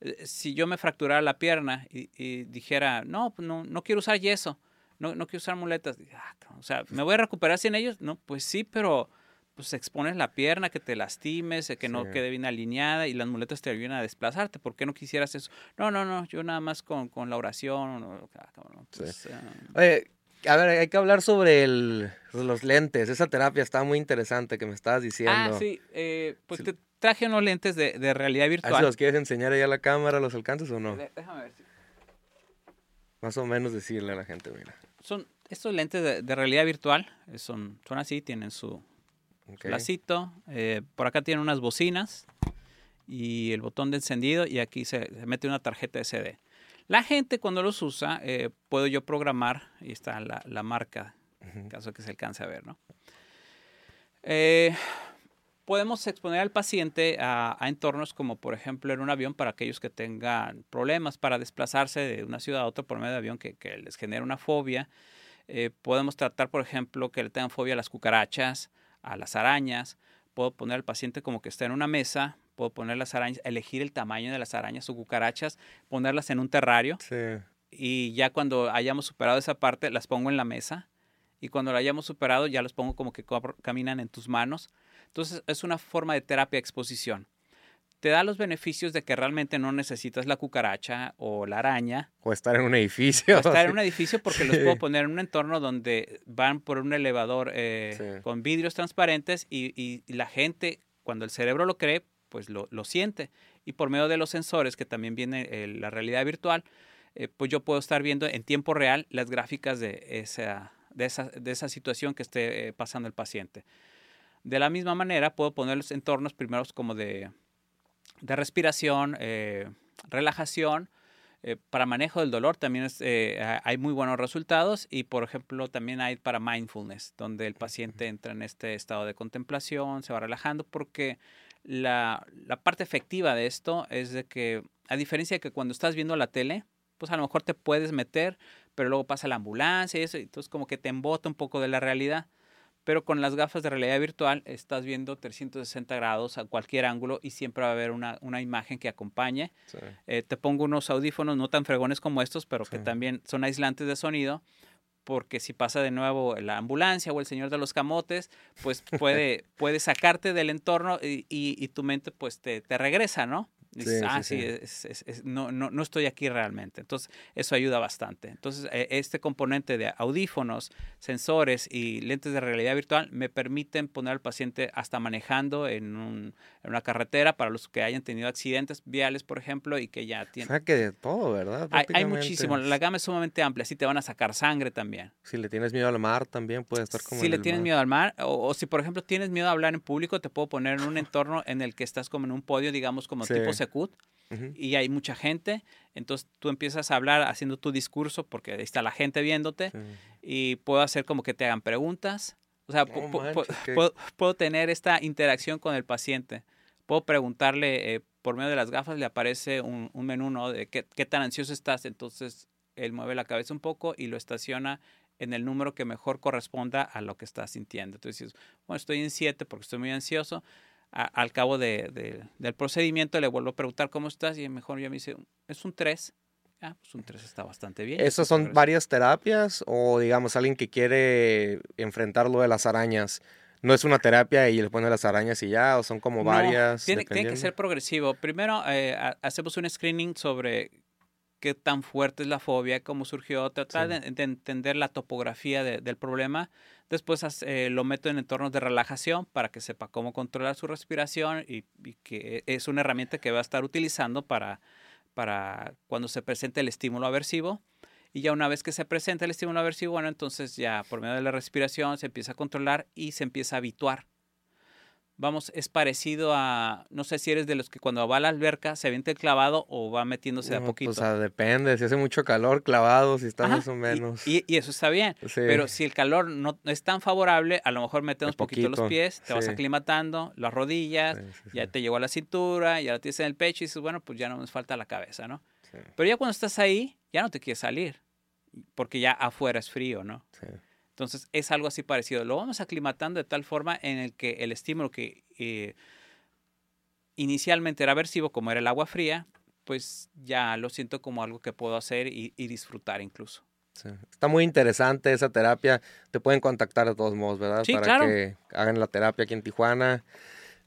Speaker 2: Eh, si yo me fracturara la pierna y, dijera, no, pues no, no quiero usar yeso, no, no quiero usar muletas, ah, o sea, ¿me voy a recuperar sin ellos? No, pues sí, pero pues expones la pierna, que te lastimes, que no quede bien alineada y las muletas te ayudan a desplazarte. ¿Por qué no quisieras eso? No, no, no, yo nada más con, con la oración. Ah,
Speaker 1: pues, ah. Oye, a ver, hay que hablar sobre el, los lentes. Esa terapia está muy interesante que me estabas diciendo.
Speaker 2: Ah, sí. Eh, pues te traje unos lentes de, de realidad virtual.
Speaker 1: ¿Los quieres enseñar ahí a la cámara, los alcances o no? Déjame ver. Más o menos decirle a la gente, mira.
Speaker 2: Son estos lentes de, de realidad virtual, eh, son, son así, tienen su, Okay. Eh, por acá tiene unas bocinas y el botón de encendido y aquí se, mete una tarjeta SD. La gente cuando los usa, eh, puedo yo programar, y está la, marca, en caso que se alcance a ver, ¿no? Eh, podemos exponer al paciente a, entornos como por ejemplo en un avión para aquellos que tengan problemas para desplazarse de una ciudad a otra por medio de avión que, que les genera una fobia. podemos tratar por ejemplo que le tengan fobia a las cucarachas, a las arañas, puedo poner al paciente como que está en una mesa, puedo poner las arañas, elegir el tamaño de las arañas o cucarachas, ponerlas en un terrario. Y ya cuando hayamos superado esa parte, las pongo en la mesa. Y cuando la hayamos superado, ya los pongo como que caminan en tus manos. Entonces, es una forma de terapia exposición te da los beneficios de que realmente no necesitas la cucaracha o la araña.
Speaker 1: O estar en un edificio.
Speaker 2: O estar en un edificio porque los puedo poner en un entorno donde van por un elevador eh, con vidrios transparentes y, la gente, cuando el cerebro lo cree, pues lo, siente. Y por medio de los sensores, que también viene eh, la realidad virtual, eh, pues yo puedo estar viendo en tiempo real las gráficas de esa, de esa, de esa situación que esté pasando el paciente. De la misma manera, puedo poner los entornos primeros como de de respiración, eh, relajación. Eh, para manejo del dolor también eh, hay muy buenos resultados y, por ejemplo, también hay para mindfulness, donde el paciente entra en este estado de contemplación, se va relajando, porque la, la parte efectiva de esto es de que, a diferencia de que cuando estás viendo la tele, pues a lo mejor te puedes meter, pero luego pasa la ambulancia y eso, y entonces como que te embota un poco de la realidad pero con las gafas de realidad virtual estás viendo 360 grados a cualquier ángulo y siempre va a haber una, una imagen que acompañe. Eh, te pongo unos audífonos no tan fregones como estos, pero que también son aislantes de sonido, porque si pasa de nuevo la ambulancia o el señor de los camotes, pues puede, puede sacarte del entorno y, y, tu mente pues te, te regresa, ¿no? Ah, sí, no, no, no, estoy aquí realmente. Entonces, eso ayuda bastante. Entonces, e, este componente de audífonos, sensores y lentes de realidad virtual me permiten poner al paciente hasta manejando en, un, en una carretera para los que hayan tenido accidentes viales, por ejemplo, y que ya tienen...
Speaker 1: O sea, que de todo, ¿verdad?
Speaker 2: Hay, hay, muchísimo. La gama es sumamente amplia. Así te van a sacar sangre también.
Speaker 1: Si le tienes miedo al mar, también puede estar como
Speaker 2: Si le tienes miedo al mar, o, si, por ejemplo, tienes miedo a hablar en público, te puedo poner en un entorno en el que estás como en un podio, digamos, como tipo y hay mucha gente, entonces tú empiezas a hablar haciendo tu discurso porque está la gente viéndote y puedo hacer como que te hagan preguntas. O sea, puedo, tener esta interacción con el paciente. Puedo preguntarle, eh, por medio de las gafas le aparece un, menú, ¿no? De qué, qué tan ansioso estás. Entonces, él mueve la cabeza un poco y lo estaciona en el número que mejor corresponda a lo que estás sintiendo. Entonces, bueno, estoy en 7 porque estoy muy ansioso al cabo de, del procedimiento le vuelvo a preguntar cómo estás y mejor ya me dice, es un 3. Ah, pues un 3 está bastante bien.
Speaker 1: ¿Esas son varias terapias o digamos alguien que quiere enfrentar lo de las arañas? No es una terapia y le pone las arañas y ya, o son como varias.
Speaker 2: Tiene, tiene, que ser progresivo. Primero eh, hacemos un screening sobre qué tan fuerte es la fobia, cómo surgió, tratar de, entender la topografía del problema. Después eh, lo meto en entornos de relajación para que sepa cómo controlar su respiración y, que es una herramienta que va a estar utilizando para, para cuando se presente el estímulo aversivo. Y ya una vez que se presenta el estímulo aversivo, bueno, entonces ya por medio de la respiración se empieza a controlar y se empieza a habituar vamos, es parecido a, no sé si eres de los que cuando va a la alberca se avienta el clavado o va metiéndose de a poquito.
Speaker 1: O sea, depende, si hace mucho calor, clavado, si está más o menos.
Speaker 2: Y, eso está bien, pero si el calor no es tan favorable, a lo mejor metemos poquito, los pies, te vas aclimatando, las rodillas, ya te llegó a la cintura, ya la tienes en el pecho y dices, bueno, pues ya no nos falta la cabeza, ¿no? Pero ya cuando estás ahí, ya no te quieres salir, porque ya afuera es frío, ¿no? Sí. Entonces es algo así parecido. Lo vamos aclimatando de tal forma en el que el estímulo que eh, inicialmente era aversivo, como era el agua fría, pues ya lo siento como algo que puedo hacer y, disfrutar incluso.
Speaker 1: Está muy interesante esa terapia. Te pueden contactar de todos modos, ¿verdad?
Speaker 2: Sí,
Speaker 1: Para que hagan la terapia aquí en Tijuana.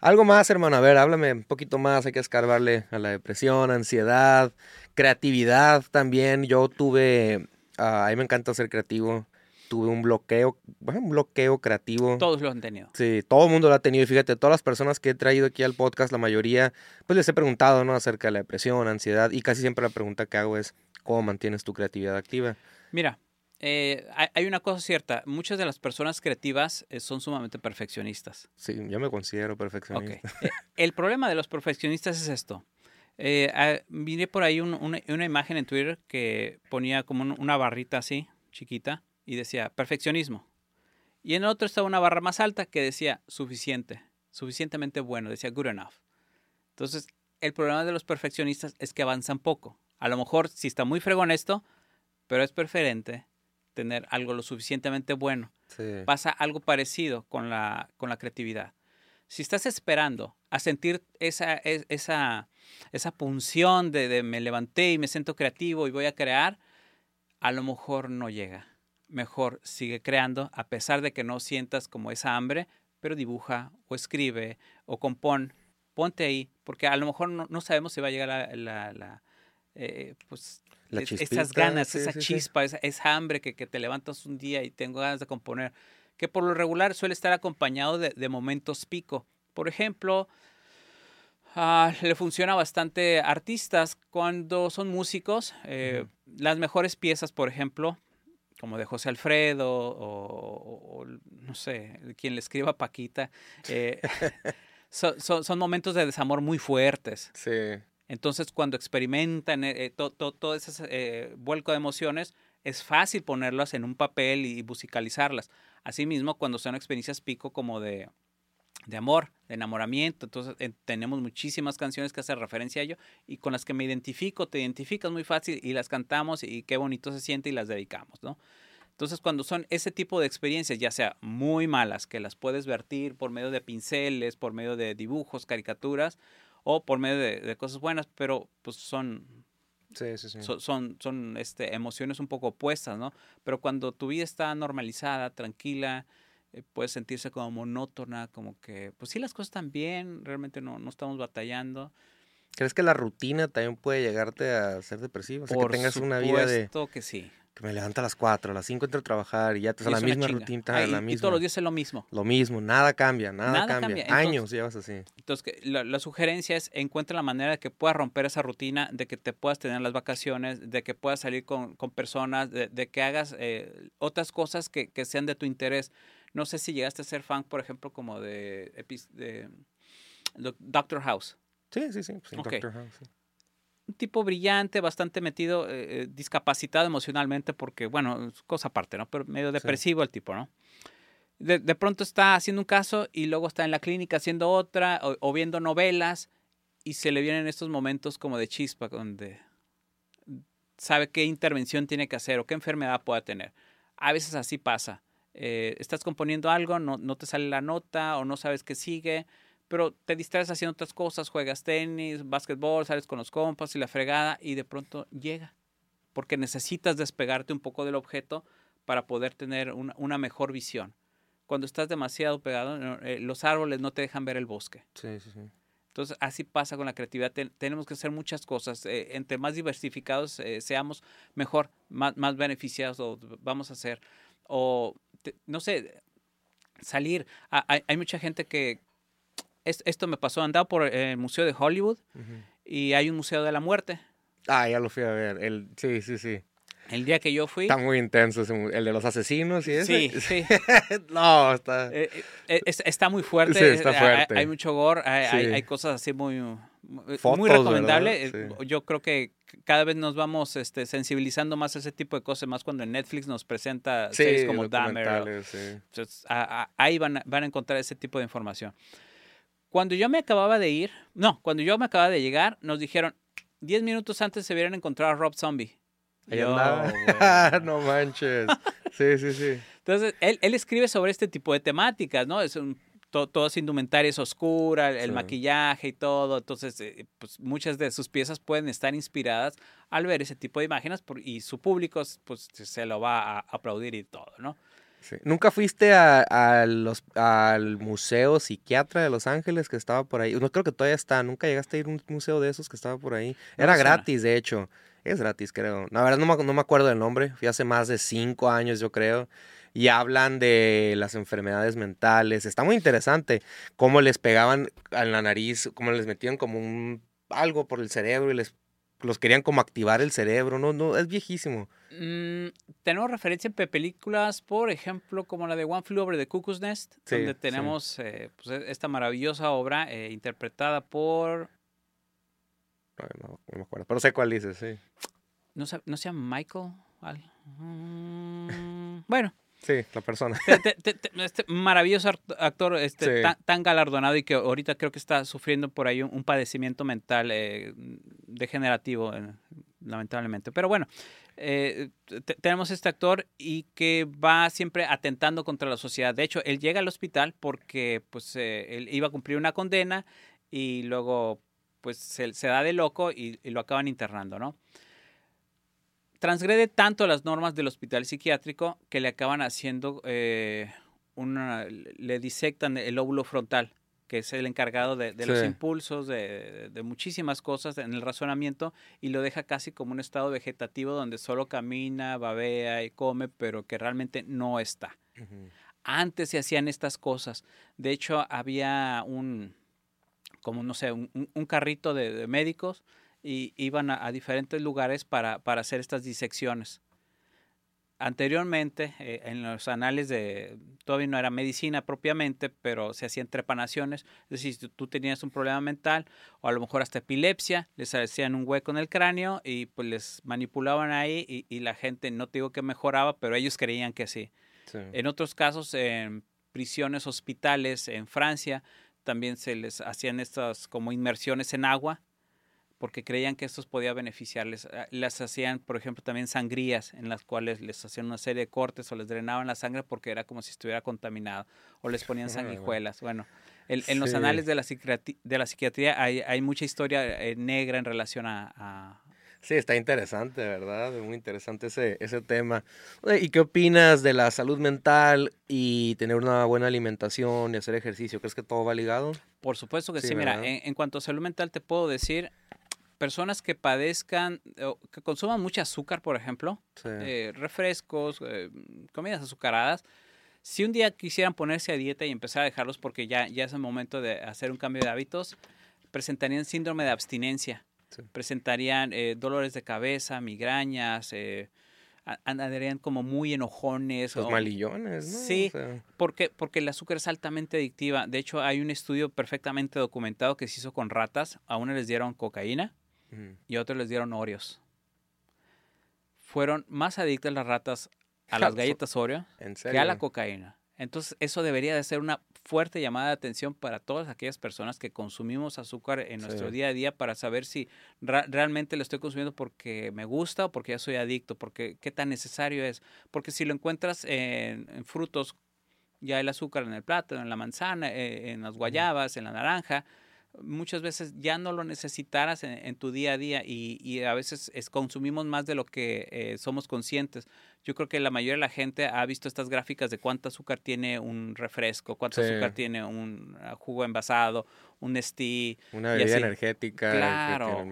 Speaker 1: Algo más, hermano. A ver, háblame un poquito más. Hay que escarbarle a la depresión, ansiedad, creatividad también. Yo tuve. a mí me encanta ser creativo tuve un bloqueo, un bloqueo creativo.
Speaker 2: Todos lo han tenido.
Speaker 1: Sí, todo el mundo lo ha tenido. Y fíjate, todas las personas que he traído aquí al podcast, la mayoría, pues les he preguntado, ¿no? Acerca de la depresión, ansiedad. Y casi siempre la pregunta que hago es, ¿cómo mantienes tu creatividad activa?
Speaker 2: Mira, eh, hay una cosa cierta. Muchas de las personas creativas eh, son sumamente perfeccionistas.
Speaker 1: Sí, yo me considero perfeccionista.
Speaker 2: Eh, el problema de los perfeccionistas es esto. Eh, miré por ahí una, una, imagen en Twitter que ponía como una barrita así, chiquita, y decía perfeccionismo. Y en otro estaba una barra más alta que decía suficiente, suficientemente bueno, decía good enough. Entonces, el problema de los perfeccionistas es que avanzan poco. A lo mejor si está muy fregón esto, pero es preferente tener algo lo suficientemente bueno. Pasa algo parecido con la, con la creatividad. Si estás esperando a sentir esa, esa, esa punción de, de me levanté y me siento creativo y voy a crear, a lo mejor no llega mejor sigue creando a pesar de que no sientas como esa hambre, pero dibuja o escribe o compón, ponte ahí, porque a lo mejor no, sabemos si va a llegar la, la, eh, pues, esas ganas, esa chispa, Esa, hambre que, te levantas un día y tengo ganas de componer, que por lo regular suele estar acompañado de, momentos pico. Por ejemplo, ah, le funciona bastante a artistas cuando son músicos. Eh, las mejores piezas, por ejemplo, como de José Alfredo o, no sé, quien le escriba Paquita, eh, son, momentos de desamor muy fuertes.
Speaker 1: Sí.
Speaker 2: Entonces, cuando experimentan eh, eh, todo ese vuelco de emociones, es fácil ponerlas en un papel y musicalizarlas. Asimismo, cuando son experiencias pico como de, de amor, de enamoramiento. Entonces eh, tenemos muchísimas canciones que hacen referencia a ello y con las que me identifico, te identificas muy fácil y las cantamos y qué bonito se siente y las dedicamos, ¿no? Entonces cuando son ese tipo de experiencias, ya sea muy malas, que las puedes vertir por medio de pinceles, por medio de dibujos, caricaturas o por medio de, cosas buenas, pero pues son
Speaker 1: Sí, sí, sí.
Speaker 2: son, son este, emociones un poco opuestas, ¿no? Pero cuando tu vida está normalizada, tranquila, eh, puede sentirse como monótona, como que, pues sí, las cosas están bien, realmente no, no estamos batallando.
Speaker 1: ¿Crees que la rutina también puede llegarte a ser depresivo? O sea, que tengas una vida de...
Speaker 2: que sí
Speaker 1: que me levanta a las 4, a las 5 entro a trabajar y ya te la misma rutina, la misma.
Speaker 2: Y todos los días es lo mismo.
Speaker 1: Lo mismo, nada cambia, nada, cambia. Años llevas así.
Speaker 2: Entonces, la, sugerencia es encuentra la manera de que puedas romper esa rutina, de que te puedas tener las vacaciones, de que puedas salir con, con personas, de, de, que hagas eh, otras cosas que, que, sean de tu interés. No sé si llegaste a ser fan, por ejemplo, como de, de, Doctor House.
Speaker 1: Sí, sí, sí. Doctor House. Sí
Speaker 2: un tipo brillante, bastante metido, eh, eh, discapacitado emocionalmente, porque, bueno, es cosa aparte, ¿no? Pero medio depresivo el tipo, ¿no? De, pronto está haciendo un caso y luego está en la clínica haciendo otra o, viendo novelas y se le vienen estos momentos como de chispa, donde sabe qué intervención tiene que hacer o qué enfermedad pueda tener. A veces así pasa. Eh, estás componiendo algo, no, no te sale la nota o no sabes qué sigue pero te distraes haciendo otras cosas, juegas tenis, básquetbol, sales con los compas y la fregada y de pronto llega, porque necesitas despegarte un poco del objeto para poder tener una, mejor visión. Cuando estás demasiado pegado, eh, los árboles no te dejan ver el bosque.
Speaker 1: Sí, sí, sí.
Speaker 2: Entonces, así pasa con la creatividad. tenemos que hacer muchas cosas. Eh, entre más diversificados eh, seamos, mejor, más, más beneficiados vamos a ser. O, no sé, salir. hay, mucha gente que... esto me pasó, andaba por el Museo de Hollywood y hay un Museo de la Muerte.
Speaker 1: Ah, ya lo fui a ver. El, sí, sí, sí.
Speaker 2: El día que yo fui.
Speaker 1: Está muy intenso, el de los asesinos y eso.
Speaker 2: Sí, sí.
Speaker 1: no, está.
Speaker 2: Eh, eh, está muy fuerte.
Speaker 1: Sí, está fuerte.
Speaker 2: Hay, mucho gore, hay, hay, cosas así muy. Muy recomendable. Yo creo que cada vez nos vamos este, sensibilizando más a ese tipo de cosas, más cuando en Netflix nos presenta series como Dahmer. Entonces, ahí van, van a encontrar ese tipo de información. Cuando yo me acababa de ir, no, cuando yo me acababa de llegar, nos dijeron, 10 minutos antes se hubieran encontrado a Rob Zombie.
Speaker 1: no manches. Sí, sí, sí.
Speaker 2: Entonces, él, él, escribe sobre este tipo de temáticas, ¿no? Es un, to, todas indumentarias oscuras, el maquillaje y todo. Entonces, eh, pues muchas de sus piezas pueden estar inspiradas al ver ese tipo de imágenes y su público, pues, se lo va a aplaudir y todo, ¿no?
Speaker 1: ¿Nunca fuiste a, los, al Museo Psiquiatra de Los Ángeles que estaba por ahí? No creo que todavía está. ¿Nunca llegaste a ir a un museo de esos que estaba por ahí? Era gratis, de hecho. Es gratis, creo. La verdad no me, no me acuerdo del nombre. Fui hace más de cinco años, yo creo. Y hablan de las enfermedades mentales. Está muy interesante cómo les pegaban en la nariz, cómo les metían como un algo por el cerebro y les los querían como activar el cerebro, no, no, es viejísimo.
Speaker 2: Mm, tenemos referencia en películas, por ejemplo, como la de One Flew Over the Cuckoo's Nest, donde tenemos eh, pues, e, esta maravillosa obra eh, interpretada por...
Speaker 1: No, me acuerdo, pero sé cuál dices, sí.
Speaker 2: ¿No, no se llama Michael? Mm, bueno,
Speaker 1: Sí, la persona.
Speaker 2: este maravilloso actor este, tan, galardonado y que ahorita creo que está sufriendo por ahí un, padecimiento mental eh, degenerativo, eh, lamentablemente. Pero bueno, eh, tenemos este actor y que va siempre atentando contra la sociedad. De hecho, él llega al hospital porque pues, él iba a cumplir una condena y luego pues se, da de loco y, y lo acaban internando, ¿no? Transgrede tanto las normas del hospital psiquiátrico que le acaban haciendo eh, una, le disectan el óvulo frontal, que es el encargado de, los impulsos, de, muchísimas cosas en el razonamiento, y lo deja casi como un estado vegetativo donde solo camina, babea y come, pero que realmente no está. Antes se hacían estas cosas. De hecho, había un, como no sé, un, carrito de médicos y iban a, diferentes lugares para, para, hacer estas disecciones. Anteriormente, eh, en los anales de, todavía no era medicina propiamente, pero se hacían trepanaciones, es decir, si tú tenías un problema mental o a lo mejor hasta epilepsia, les hacían un hueco en el cráneo y pues les manipulaban ahí y, y la gente, no te digo que mejoraba, pero ellos creían que sí. En otros casos, en prisiones, hospitales en Francia, también se les hacían estas como inmersiones en agua porque creían que estos podía beneficiarles. Ah, las hacían, por ejemplo, también sangrías en las cuales les hacían una serie de cortes o les drenaban la sangre porque era como si estuviera contaminado o les ponían sanguijuelas. Bueno, en los anales de la, de la psiquiatría hay, hay mucha historia eh, negra en relación a,
Speaker 1: Sí, está interesante, ¿verdad? Muy interesante ese, ese tema. ¿Y qué opinas de la salud mental y tener una buena alimentación y hacer ejercicio? ¿Crees que todo va ligado?
Speaker 2: Por supuesto que sí. Mira, en, cuanto a salud mental te puedo decir, personas que padezcan, que consuman mucho azúcar, por ejemplo, eh, refrescos, eh, comidas azucaradas, si un día quisieran ponerse a dieta y empezar a dejarlos porque ya, ya es el momento de hacer un cambio de hábitos, presentarían síndrome de abstinencia, presentarían eh, dolores de cabeza, migrañas, andarían como muy enojones.
Speaker 1: Los malillones, ¿no?
Speaker 2: Sí, porque, porque el azúcar es altamente adictiva. De hecho, hay un estudio perfectamente documentado que se hizo con ratas. A una les dieron cocaína, y otros les dieron Oreos. Fueron más adictas las ratas a las galletas Oreo que a la cocaína. Entonces, eso debería de ser una fuerte llamada de atención para todas aquellas personas que consumimos azúcar en nuestro día a día para saber si realmente lo estoy consumiendo porque me gusta o porque ya soy adicto, porque qué tan necesario es. Porque si lo encuentras en, frutos, ya el azúcar en el plátano, en la manzana, eh, en las guayabas, en la naranja, muchas veces ya no lo necesitarás en, tu día a día y, a veces es, consumimos más de lo que eh, somos conscientes. Yo creo que la mayoría de la gente ha visto estas gráficas de cuánto azúcar tiene un refresco, cuánto azúcar tiene un ah, jugo envasado, un Nestí.
Speaker 1: Una bebida energética.
Speaker 2: Claro.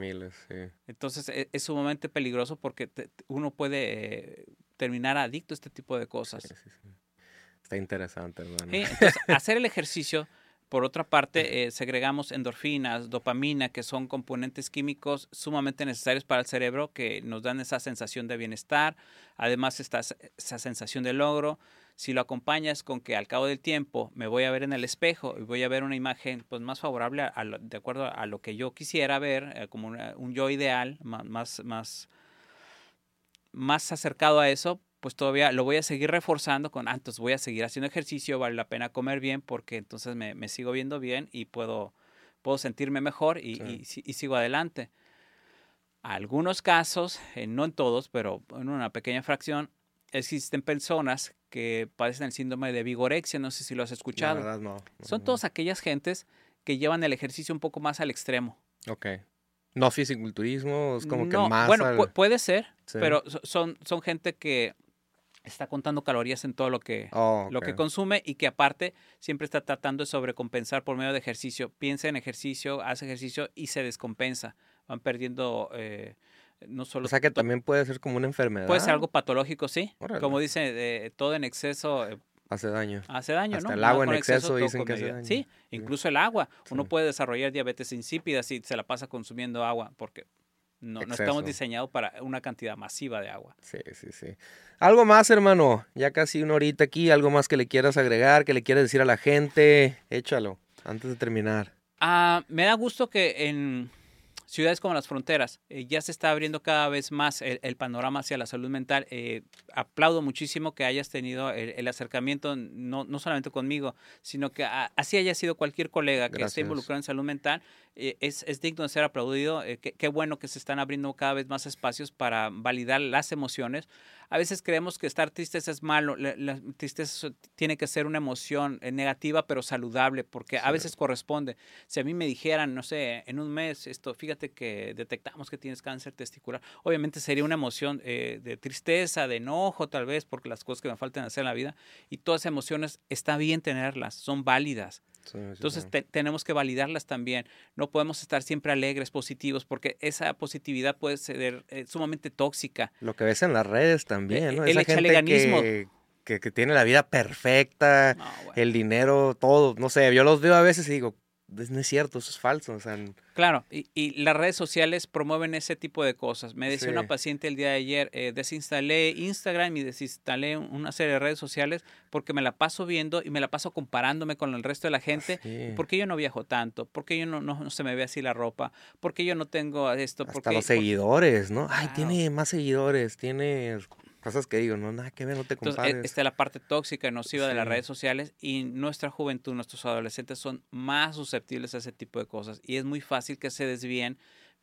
Speaker 2: Entonces e, es, sumamente peligroso porque uno puede eh, terminar adicto a este tipo de cosas.
Speaker 1: Está interesante, hermano.
Speaker 2: Entonces, hacer el ejercicio, por otra parte, eh, segregamos endorfinas, dopamina, que son componentes químicos sumamente necesarios para el cerebro, que nos dan esa sensación de bienestar, además esta, esa sensación de logro. Si lo acompañas con que al cabo del tiempo me voy a ver en el espejo y voy a ver una imagen pues, más favorable a, de acuerdo a lo que yo quisiera ver, eh, como un yo ideal, más, más, más acercado a eso, pues todavía lo voy a seguir reforzando con, ah, entonces voy a seguir haciendo ejercicio, vale la pena comer bien porque entonces me, me sigo viendo bien y puedo, puedo sentirme mejor y, y, sigo adelante. Algunos casos, eh, no en todos, pero en una pequeña fracción, existen personas que padecen el síndrome de vigorexia, no sé si lo has escuchado.
Speaker 1: La verdad, no,
Speaker 2: Son todas aquellas gentes que llevan el ejercicio un poco más al extremo.
Speaker 1: Ok. No fisiculturismo, es como que más.
Speaker 2: Bueno, puede ser, pero son, son gente que está contando calorías en todo lo que, oh, lo que consume y que aparte siempre está tratando de sobrecompensar por medio de ejercicio. Piensa en ejercicio, hace ejercicio y se descompensa. Van perdiendo eh, no solo...
Speaker 1: O sea que también puede ser como una enfermedad.
Speaker 2: Puede ser algo patológico, sí. Como dice, todo en exceso...
Speaker 1: Eh, hace daño.
Speaker 2: Hace daño,
Speaker 1: Hasta el agua en exceso, dicen que hace daño.
Speaker 2: Sí, incluso el agua. Uno puede desarrollar diabetes insípida si se la pasa consumiendo agua porque no, no, estamos diseñados para una cantidad masiva de agua.
Speaker 1: Sí, sí, sí. Algo más, hermano. Ya casi una horita aquí. Algo más que le quieras agregar, que le quieras decir a la gente. Échalo, antes de terminar.
Speaker 2: Ah, me da gusto que en ciudades como las fronteras eh, ya se está abriendo cada vez más el, panorama hacia la salud mental. Eh, aplaudo muchísimo que hayas tenido el, acercamiento, no, no, solamente conmigo, sino que así haya sido cualquier colega que esté involucrado en salud mental eh, es, es, digno de ser aplaudido. Eh, qué, bueno que se están abriendo cada vez más espacios para validar las emociones. A veces creemos que estar tristes es malo. La, tristeza tiene que ser una emoción eh, negativa, pero saludable, porque a veces corresponde. Si a mí me dijeran, no sé, en un mes, esto, fíjate que detectamos que tienes cáncer testicular, obviamente sería una emoción de tristeza, de enojo, tal vez, porque las cosas que me faltan hacer en la vida. Y todas esas emociones está bien tenerlas, son válidas. Entonces tenemos que validarlas también. No podemos estar siempre alegres, positivos, porque esa positividad puede ser eh, sumamente tóxica.
Speaker 1: Lo que ves en las redes también, ¿no? El Esa gente que, que, tiene la vida perfecta, el dinero, todo. No sé, yo los veo a veces y digo, no es cierto, eso es falso. O sea,
Speaker 2: claro, y, y, las redes sociales promueven ese tipo de cosas. Me decía una paciente el día de ayer, eh, desinstalé Instagram y desinstalé una serie de redes sociales porque me la paso viendo y me la paso comparándome con el resto de la gente. Sí. ¿Por qué yo no viajo tanto? ¿Por qué yo no, no, se me ve así la ropa? ¿Por qué yo no tengo esto?
Speaker 1: Hasta
Speaker 2: porque,
Speaker 1: los seguidores, ¿no? Ay, tiene más seguidores, tiene cosas que digo, no, nada que ver, no te compares. Entonces,
Speaker 2: esta es la parte tóxica y nociva de las redes sociales y nuestra juventud, nuestros adolescentes son más susceptibles a ese tipo de cosas y es muy fácil que se desvíen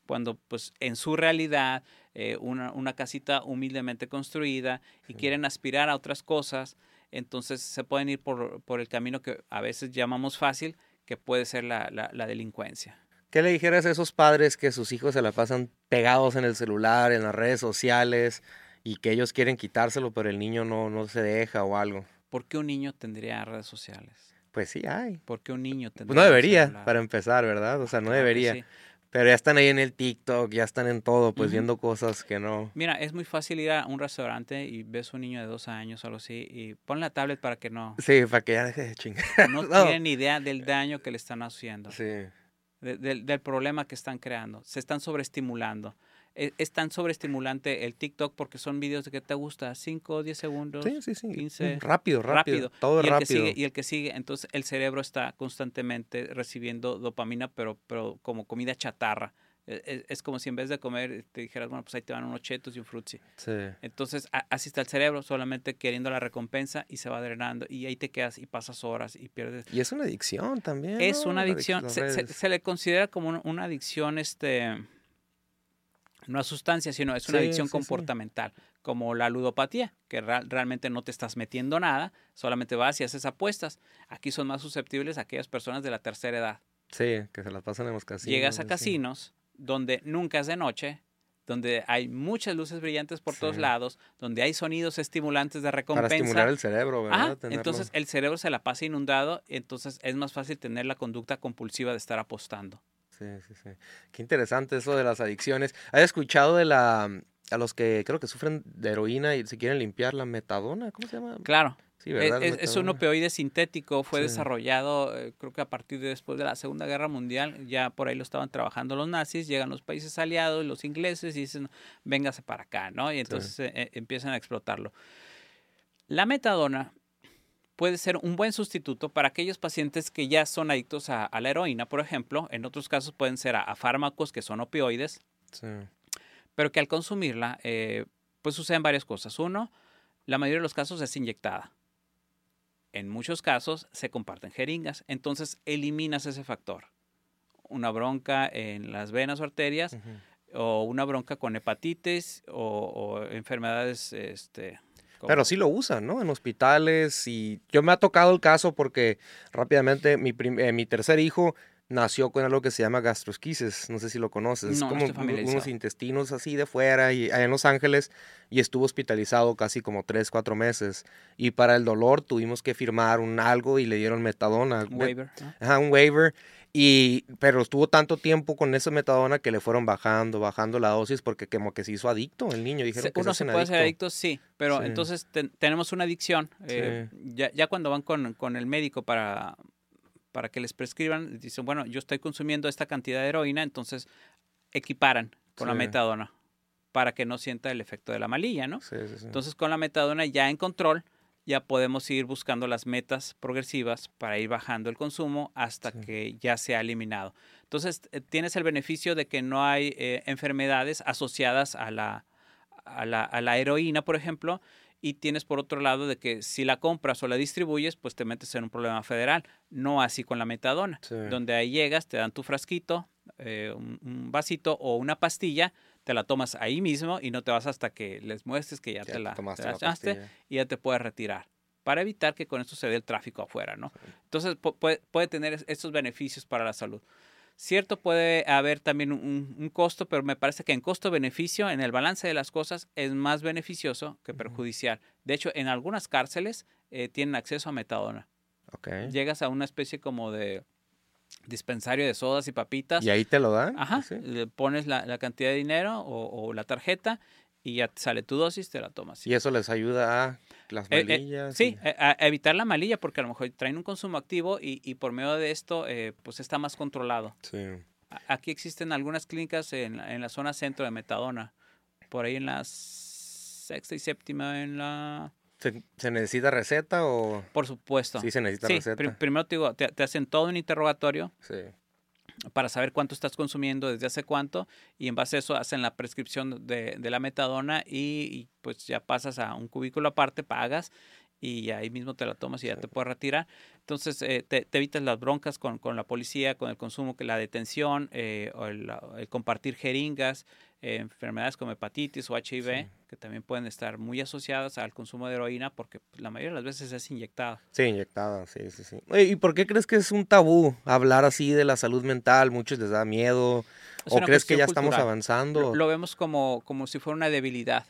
Speaker 2: cuando pues en su realidad eh, una, una, casita humildemente construida y quieren aspirar a otras cosas, entonces se pueden ir por, por, el camino que a veces llamamos fácil, que puede ser la, la, la delincuencia.
Speaker 1: ¿Qué le dijeras a esos padres que sus hijos se la pasan pegados en el celular, en las redes sociales, y que ellos quieren quitárselo, pero el niño no, no se deja o algo.
Speaker 2: ¿Por qué un niño tendría redes sociales?
Speaker 1: Pues sí hay.
Speaker 2: ¿Por qué un niño
Speaker 1: tendría? Pues no debería, para empezar, ¿verdad? O sea, no debería. Pero ya están ahí en el TikTok, ya están en todo, pues viendo cosas que no.
Speaker 2: Mira, es muy fácil ir a un restaurante y ves un niño de dos años o algo así y pon la tablet para que no.
Speaker 1: Sí, para que ya deje de chingar.
Speaker 2: No, no. tienen idea del daño que le están haciendo.
Speaker 1: Sí.
Speaker 2: del, del problema que están creando. Se están sobreestimulando. E, es, tan sobreestimulante el TikTok porque son videos de que te gusta 5, 10 segundos,
Speaker 1: sí, sí, sí.
Speaker 2: 15.
Speaker 1: Rápido, rápido, todo
Speaker 2: y
Speaker 1: rápido.
Speaker 2: El que sigue, y el que sigue, entonces el cerebro está constantemente recibiendo dopamina, pero, pero como comida chatarra. E, e, es, como si en vez de comer te dijeras, bueno, pues ahí te van unos chetos y un frutzi.
Speaker 1: Sí.
Speaker 2: Entonces, así está el cerebro, solamente queriendo la recompensa y se va drenando. Y ahí te quedas y pasas horas y pierdes.
Speaker 1: Y es una adicción también.
Speaker 2: Es una adicción. Se, se, le considera como una adicción, este no es sustancia, sino es una adicción comportamental, como la ludopatía, que realmente no te estás metiendo nada, solamente vas y haces apuestas. Aquí son más susceptibles aquellas personas de la tercera edad.
Speaker 1: Sí, que se las pasan en los casinos.
Speaker 2: Llegas a casinos donde nunca es de noche, donde hay muchas luces brillantes por todos lados, donde hay sonidos estimulantes de recompensa. Para
Speaker 1: estimular el cerebro, ¿verdad?
Speaker 2: Entonces el cerebro se la pasa inundado, entonces es más fácil tener la conducta compulsiva de estar apostando.
Speaker 1: Sí, sí, sí. Qué interesante eso de las adicciones. ¿Has escuchado de la a los que creo que sufren de heroína y se quieren limpiar la metadona? ¿Cómo se llama?
Speaker 2: Claro. es, un opioide sintético, fue desarrollado eh, creo que a partir de después de la Segunda Guerra Mundial, ya por ahí lo estaban trabajando los nazis, llegan los países aliados, los ingleses y dicen, véngase para acá, ¿no? Y entonces eh, eh, empiezan a explotarlo. La metadona puede ser un buen sustituto para aquellos pacientes que ya son adictos a, la heroína, por ejemplo. En otros casos pueden ser a, fármacos que son opioides, pero que al consumirla, pues suceden varias cosas. Uno, la mayoría de los casos es inyectada en muchos casos se comparten jeringas, entonces eliminas ese factor. Una bronca en las venas o arterias o una bronca con hepatitis o, enfermedades... Este,
Speaker 1: Pero sí lo usan, ¿no? En hospitales y yo me ha tocado el caso porque rápidamente mi, eh, mi tercer hijo nació con algo que se llama gastrosquises, no sé si lo conoces, es como unos intestinos así de fuera y allá en Los Ángeles y estuvo hospitalizado casi como tres, cuatro meses y para el dolor tuvimos que firmar un algo y le dieron metadona.
Speaker 2: Un waiver.
Speaker 1: Ajá, un waiver. Y, pero estuvo tanto tiempo con esa metadona que le fueron bajando, bajando la dosis porque como que se hizo adicto el niño. Dijeron
Speaker 2: que uno se, puede ser adicto, sí, pero entonces tenemos una adicción. Eh, ya, ya, cuando van con, con el médico para, para que les prescriban, dicen, bueno, yo estoy consumiendo esta cantidad de heroína, entonces equiparan con la metadona para que no sienta el efecto de la malilla, ¿no? Sí, sí, entonces con la metadona ya en control, ya podemos ir buscando las metas progresivas para ir bajando el consumo hasta que ya sea eliminado. Entonces eh, tienes el beneficio de que no hay eh, enfermedades asociadas a la, a la, a la heroína, por ejemplo, y tienes por otro lado de que si la compras o la distribuyes, pues te metes en un problema federal, no así con la metadona, donde ahí llegas, te dan tu frasquito, eh, un, vasito o una pastilla, te la tomas ahí mismo y no te vas hasta que les muestres que ya, te la, te y ya te puedes retirar para evitar que con esto se dé el tráfico afuera, ¿no? Entonces puede, puede tener estos beneficios para la salud. Cierto, puede haber también un, costo, pero me parece que en costo-beneficio, en el balance de las cosas, es más beneficioso que perjudicial. De hecho, en algunas cárceles eh, tienen acceso a metadona. Okay. Llegas a una especie como de dispensario de sodas y papitas.
Speaker 1: ¿Y ahí te lo dan?
Speaker 2: Ajá. Le pones la, cantidad de dinero o, o, la tarjeta y ya sale tu dosis, te la tomas.
Speaker 1: ¿Y eso les ayuda a las eh, eh, malillas?
Speaker 2: sí, a, evitar la malilla porque a lo mejor traen un consumo activo y, y por medio de esto eh, pues está más controlado. Sí. Aquí existen algunas clínicas en, en, la zona centro de Metadona, por ahí en la sexta y séptima, en la...
Speaker 1: ¿Se, necesita receta o...?
Speaker 2: Por supuesto.
Speaker 1: Sí, se necesita receta.
Speaker 2: primero te digo, te, te hacen todo un interrogatorio. Sí para saber cuánto estás consumiendo, desde hace cuánto, y en base a eso hacen la prescripción de, de la metadona y, pues ya pasas a un cubículo aparte, pagas y ahí mismo te la tomas y ya te puedes retirar. Entonces eh, te, evitas las broncas con, con, la policía, con el consumo, la detención, eh, o el, compartir jeringas, eh, enfermedades como hepatitis o HIV, que también pueden estar muy asociadas al consumo de heroína porque la mayoría de las veces es inyectada.
Speaker 1: Sí, inyectada, sí, sí, sí. ¿Y por qué crees que es un tabú hablar así de la salud mental? Muchos les da miedo. ¿O crees que ya estamos avanzando?
Speaker 2: Lo, vemos como, como si fuera una debilidad.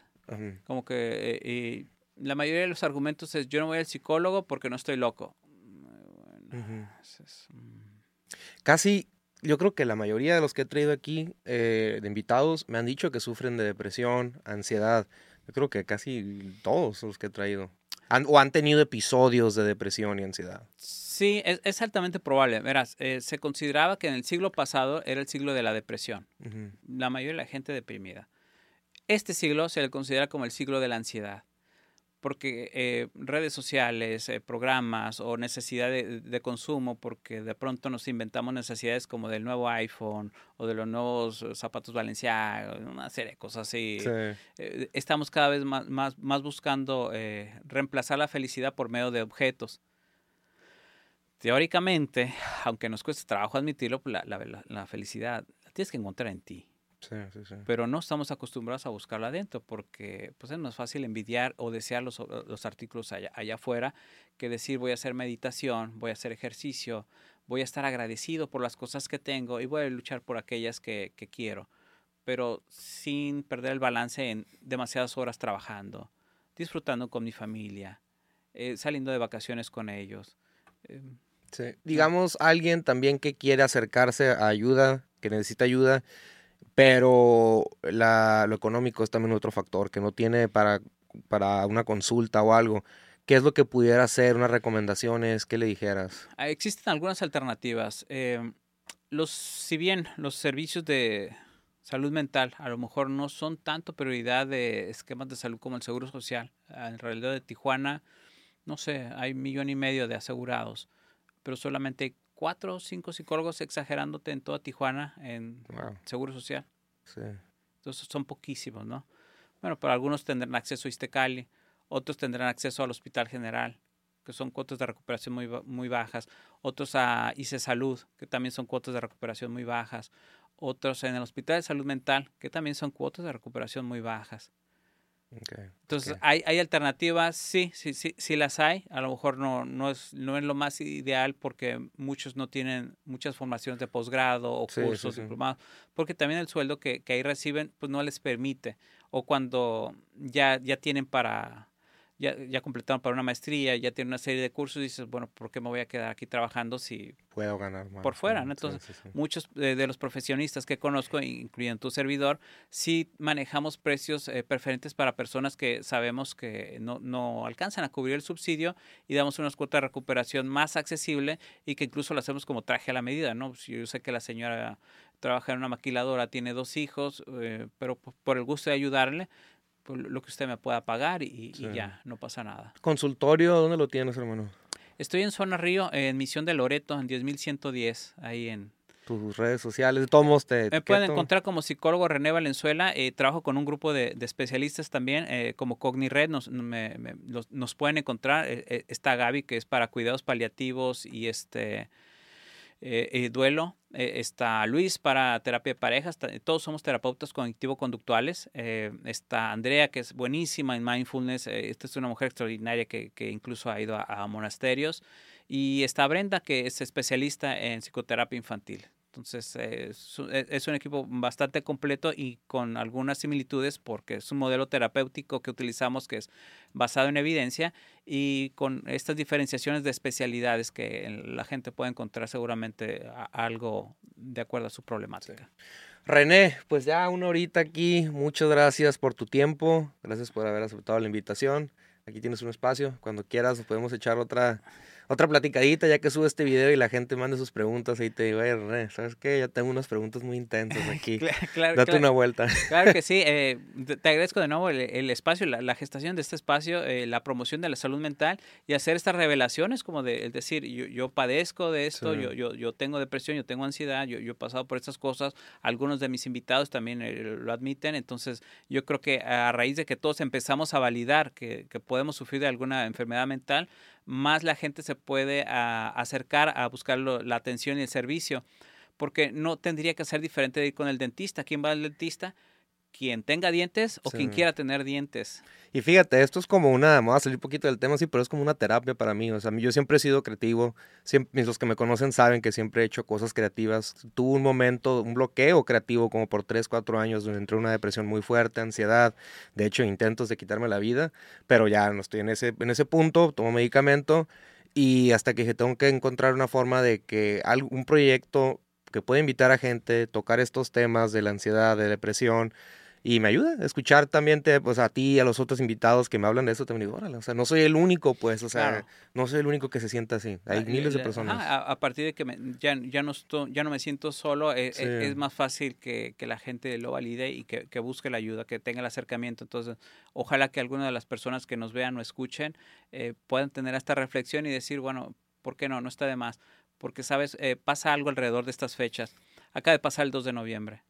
Speaker 2: Como que la mayoría de los argumentos es yo no voy al psicólogo porque no estoy loco. Mm.
Speaker 1: Casi, yo creo que la mayoría de los que he traído aquí eh, de invitados me han dicho que sufren de depresión, ansiedad. Yo creo que casi todos los que he traído. o han tenido episodios de depresión y ansiedad.
Speaker 2: Sí, es, altamente probable. Verás, eh, se consideraba que en el siglo pasado era el siglo de la depresión. La mayoría de la gente deprimida. Este siglo se le considera como el siglo de la ansiedad porque eh, redes sociales, eh, programas o necesidad de, consumo, porque de pronto nos inventamos necesidades como del nuevo iPhone o de los nuevos zapatos Valenciaga, una serie de cosas así. Eh, estamos cada vez más, más, más buscando reemplazar la felicidad por medio de objetos. Teóricamente, aunque nos cueste trabajo admitirlo, pues, la, la, la felicidad la tienes que encontrar en ti. Pero no estamos acostumbrados a buscarla adentro porque pues, es más fácil envidiar o desear los, los artículos allá, allá, afuera que decir voy a hacer meditación, voy a hacer ejercicio, voy a estar agradecido por las cosas que tengo y voy a luchar por aquellas que, que quiero, pero sin perder el balance en demasiadas horas trabajando, disfrutando con mi familia, eh, saliendo de vacaciones con ellos.
Speaker 1: Em, Digamos, alguien también que quiere acercarse a ayuda, que necesita ayuda, pero lo económico es también otro factor, que no tiene para, para una consulta o algo. ¿qué es lo que pudiera hacer? ¿Unas recomendaciones? ¿Qué le dijeras?
Speaker 2: Ah, existen algunas alternativas. Em, los, si bien los servicios de salud mental a lo mejor no son tanto prioridad de esquemas de salud como el Seguro Social. En realidad de Tijuana, no sé, hay millón y medio de asegurados, pero solamente cuatro o cinco psicólogos exagerándote en toda Tijuana en Seguro Social. Sí. Entonces son poquísimos, ¿no? Bueno, pero algunos tendrán acceso a Istecali, otros tendrán acceso al Hospital General, que son cuotas de recuperación muy, muy bajas, otros a ICE Salud, que también son cuotas de recuperación muy bajas, otros en el Hospital de Salud Mental, que también son cuotas de recuperación muy bajas. Entonces, Hay, hay alternativas, sí, sí, sí, sí las hay. A lo mejor no, no, es, no es lo más ideal porque muchos no tienen muchas formaciones de posgrado o cursos diplomados, porque también el sueldo que, que, ahí reciben pues no les permite. O cuando ya, ya tienen para, ya, ya completaron para una maestría, ya tienen una serie de cursos y dices, bueno, ¿por qué me voy a quedar aquí trabajando si
Speaker 1: puedo ganar más?
Speaker 2: Por fuera, ¿no? Entonces, muchos de, los profesionistas que conozco, incluyendo tu servidor, sí manejamos precios eh, preferentes para personas que sabemos que no, no alcanzan a cubrir el subsidio y damos unas cuotas de recuperación más accesible y que incluso lo hacemos como traje a la medida, ¿no? Yo sé que la señora trabaja en una maquiladora, tiene dos hijos, eh, pero por el gusto de ayudarle, lo que usted me pueda pagar y, ya, no pasa nada.
Speaker 1: ¿Consultorio dónde lo tienes, hermano?
Speaker 2: Estoy en Zona Río, en Misión de Loreto, en 10.110, ahí en...
Speaker 1: Tus redes sociales, todos te...
Speaker 2: Me pueden encontrar como psicólogo René Valenzuela, eh, trabajo con un grupo de, especialistas también, eh, como CogniRed, nos, nos pueden encontrar, eh, está Gaby, que es para cuidados paliativos y este eh, eh, duelo, eh, está Luis para terapia de parejas, todos somos terapeutas cognitivo-conductuales, está Andrea que es buenísima en mindfulness, esta es una mujer extraordinaria que, que incluso ha ido a, monasterios, y está Brenda que es especialista en psicoterapia infantil. Entonces es, un equipo bastante completo y con algunas similitudes porque es un modelo terapéutico que utilizamos que es basado en evidencia y con estas diferenciaciones de especialidades que la gente puede encontrar seguramente algo de acuerdo a su problemática.
Speaker 1: René, pues ya una horita aquí, muchas gracias por tu tiempo, gracias por haber aceptado la invitación. Aquí tienes un espacio, cuando quieras podemos echar otra otra platicadita ya que sube este video y la gente manda sus preguntas y te digo, René, ¿sabes qué? Ya tengo unas preguntas muy intensas aquí. claro, Date una vuelta.
Speaker 2: Claro que sí. Eh, te agradezco de nuevo el, espacio, la, gestación de este espacio, eh, la promoción de la salud mental y hacer estas revelaciones como de es decir, yo, yo, padezco de esto, yo, yo, yo tengo depresión, yo tengo ansiedad, yo, yo he pasado por estas cosas. Algunos de mis invitados también eh, lo admiten. Entonces, yo creo que a raíz de que todos empezamos a validar que, que podemos sufrir de alguna enfermedad mental, más la gente se puede ah, acercar a buscar la atención y el servicio, porque no tendría que ser diferente de ir con el dentista. ¿Quién va al dentista? Quien tenga dientes o quien quiera tener dientes.
Speaker 1: Y fíjate, esto es como una, me voy a salir un poquito del tema, sí, pero es como una terapia para mí. O sea, yo siempre he sido creativo, siempre, los que me conocen saben que siempre he hecho cosas creativas. Tuve un momento, un bloqueo creativo como por 3, 4 años, donde entré en una depresión muy fuerte, ansiedad, de hecho intentos de quitarme la vida, pero ya no estoy en ese, en ese punto, tomo medicamento y hasta que dije, tengo que encontrar una forma de que algún proyecto que pueda invitar a gente, tocar estos temas de la ansiedad, de depresión, y me ayuda a escuchar también te, pues, a ti y a los otros invitados que me hablan de eso. También digo, órale, o sea, no soy el único, pues, o sea, no soy el único que se sienta así. Hay ah, miles de personas.
Speaker 2: a, partir de que ya, ya, no ya no me siento solo, eh, eh, es, más fácil que, que, la gente lo valide y que, que, busque la ayuda, que tenga el acercamiento. Entonces, ojalá que alguna de las personas que nos vean o escuchen eh, puedan tener esta reflexión y decir, bueno, ¿por qué no? No está de más. Porque, ¿sabes? pasa algo alrededor de estas fechas. Acaba de pasar el 2 de noviembre.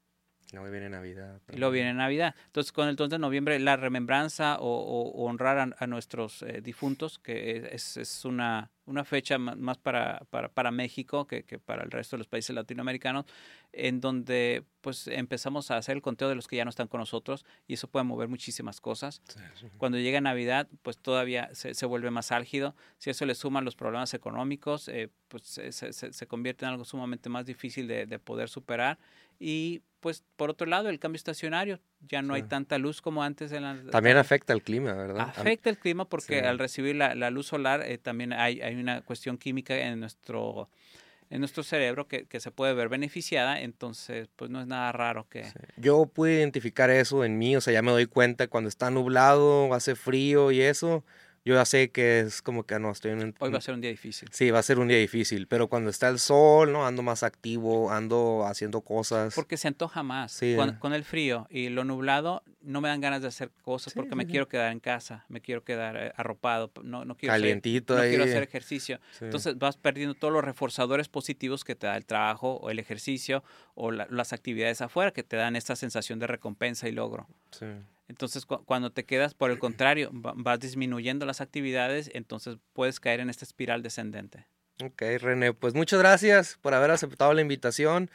Speaker 1: Luego viene Navidad.
Speaker 2: Y luego viene Navidad. Entonces, con el 2 de noviembre, la remembranza o, honrar a, nuestros eh, difuntos, que es, es una, una, fecha más para, para, para México que, que, para el resto de los países latinoamericanos, en donde pues empezamos a hacer el conteo de los que ya no están con nosotros y eso puede mover muchísimas cosas. Cuando llega Navidad, pues todavía se, se, vuelve más álgido. Si eso le suman los problemas económicos, eh, pues se, se, se, convierte en algo sumamente más difícil de, de poder superar y pues por otro lado el cambio estacionario, ya no hay tanta luz como antes. En la,
Speaker 1: también afecta el clima, ¿verdad?
Speaker 2: Afecta el clima porque al recibir la, la luz solar eh, también hay, hay, una cuestión química en nuestro, en nuestro cerebro que, que, se puede ver beneficiada, entonces pues no es nada raro que...
Speaker 1: Yo pude identificar eso en mí, o sea, ya me doy cuenta cuando está nublado, hace frío y eso, yo ya sé que es como que ah, no estoy en
Speaker 2: Hoy va a ser un día difícil.
Speaker 1: Sí, va a ser un día difícil, pero cuando está el sol, ¿no? Ando más activo, ando haciendo cosas.
Speaker 2: Porque se antoja más. Con, el frío y lo nublado, no me dan ganas de hacer cosas porque me quiero quedar en casa, me quiero quedar eh, arropado, no, no quiero
Speaker 1: Calientito
Speaker 2: no
Speaker 1: ahí.
Speaker 2: quiero hacer ejercicio. Entonces vas perdiendo todos los reforzadores positivos que te da el trabajo o el ejercicio o las actividades afuera que te dan esta sensación de recompensa y logro. Sí. Entonces, cuando te quedas, por el contrario, vas disminuyendo las actividades, entonces puedes caer en esta espiral descendente.
Speaker 1: Ok, René, pues muchas gracias por haber aceptado la invitación.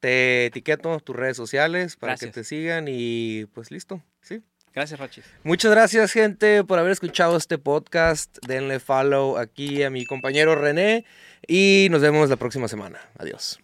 Speaker 1: Te etiqueto tus redes sociales para que te sigan y pues listo, ¿sí?
Speaker 2: Gracias, Rachis.
Speaker 1: Muchas gracias, gente, por haber escuchado este podcast. Denle follow aquí a mi compañero René y nos vemos la próxima semana. Adiós.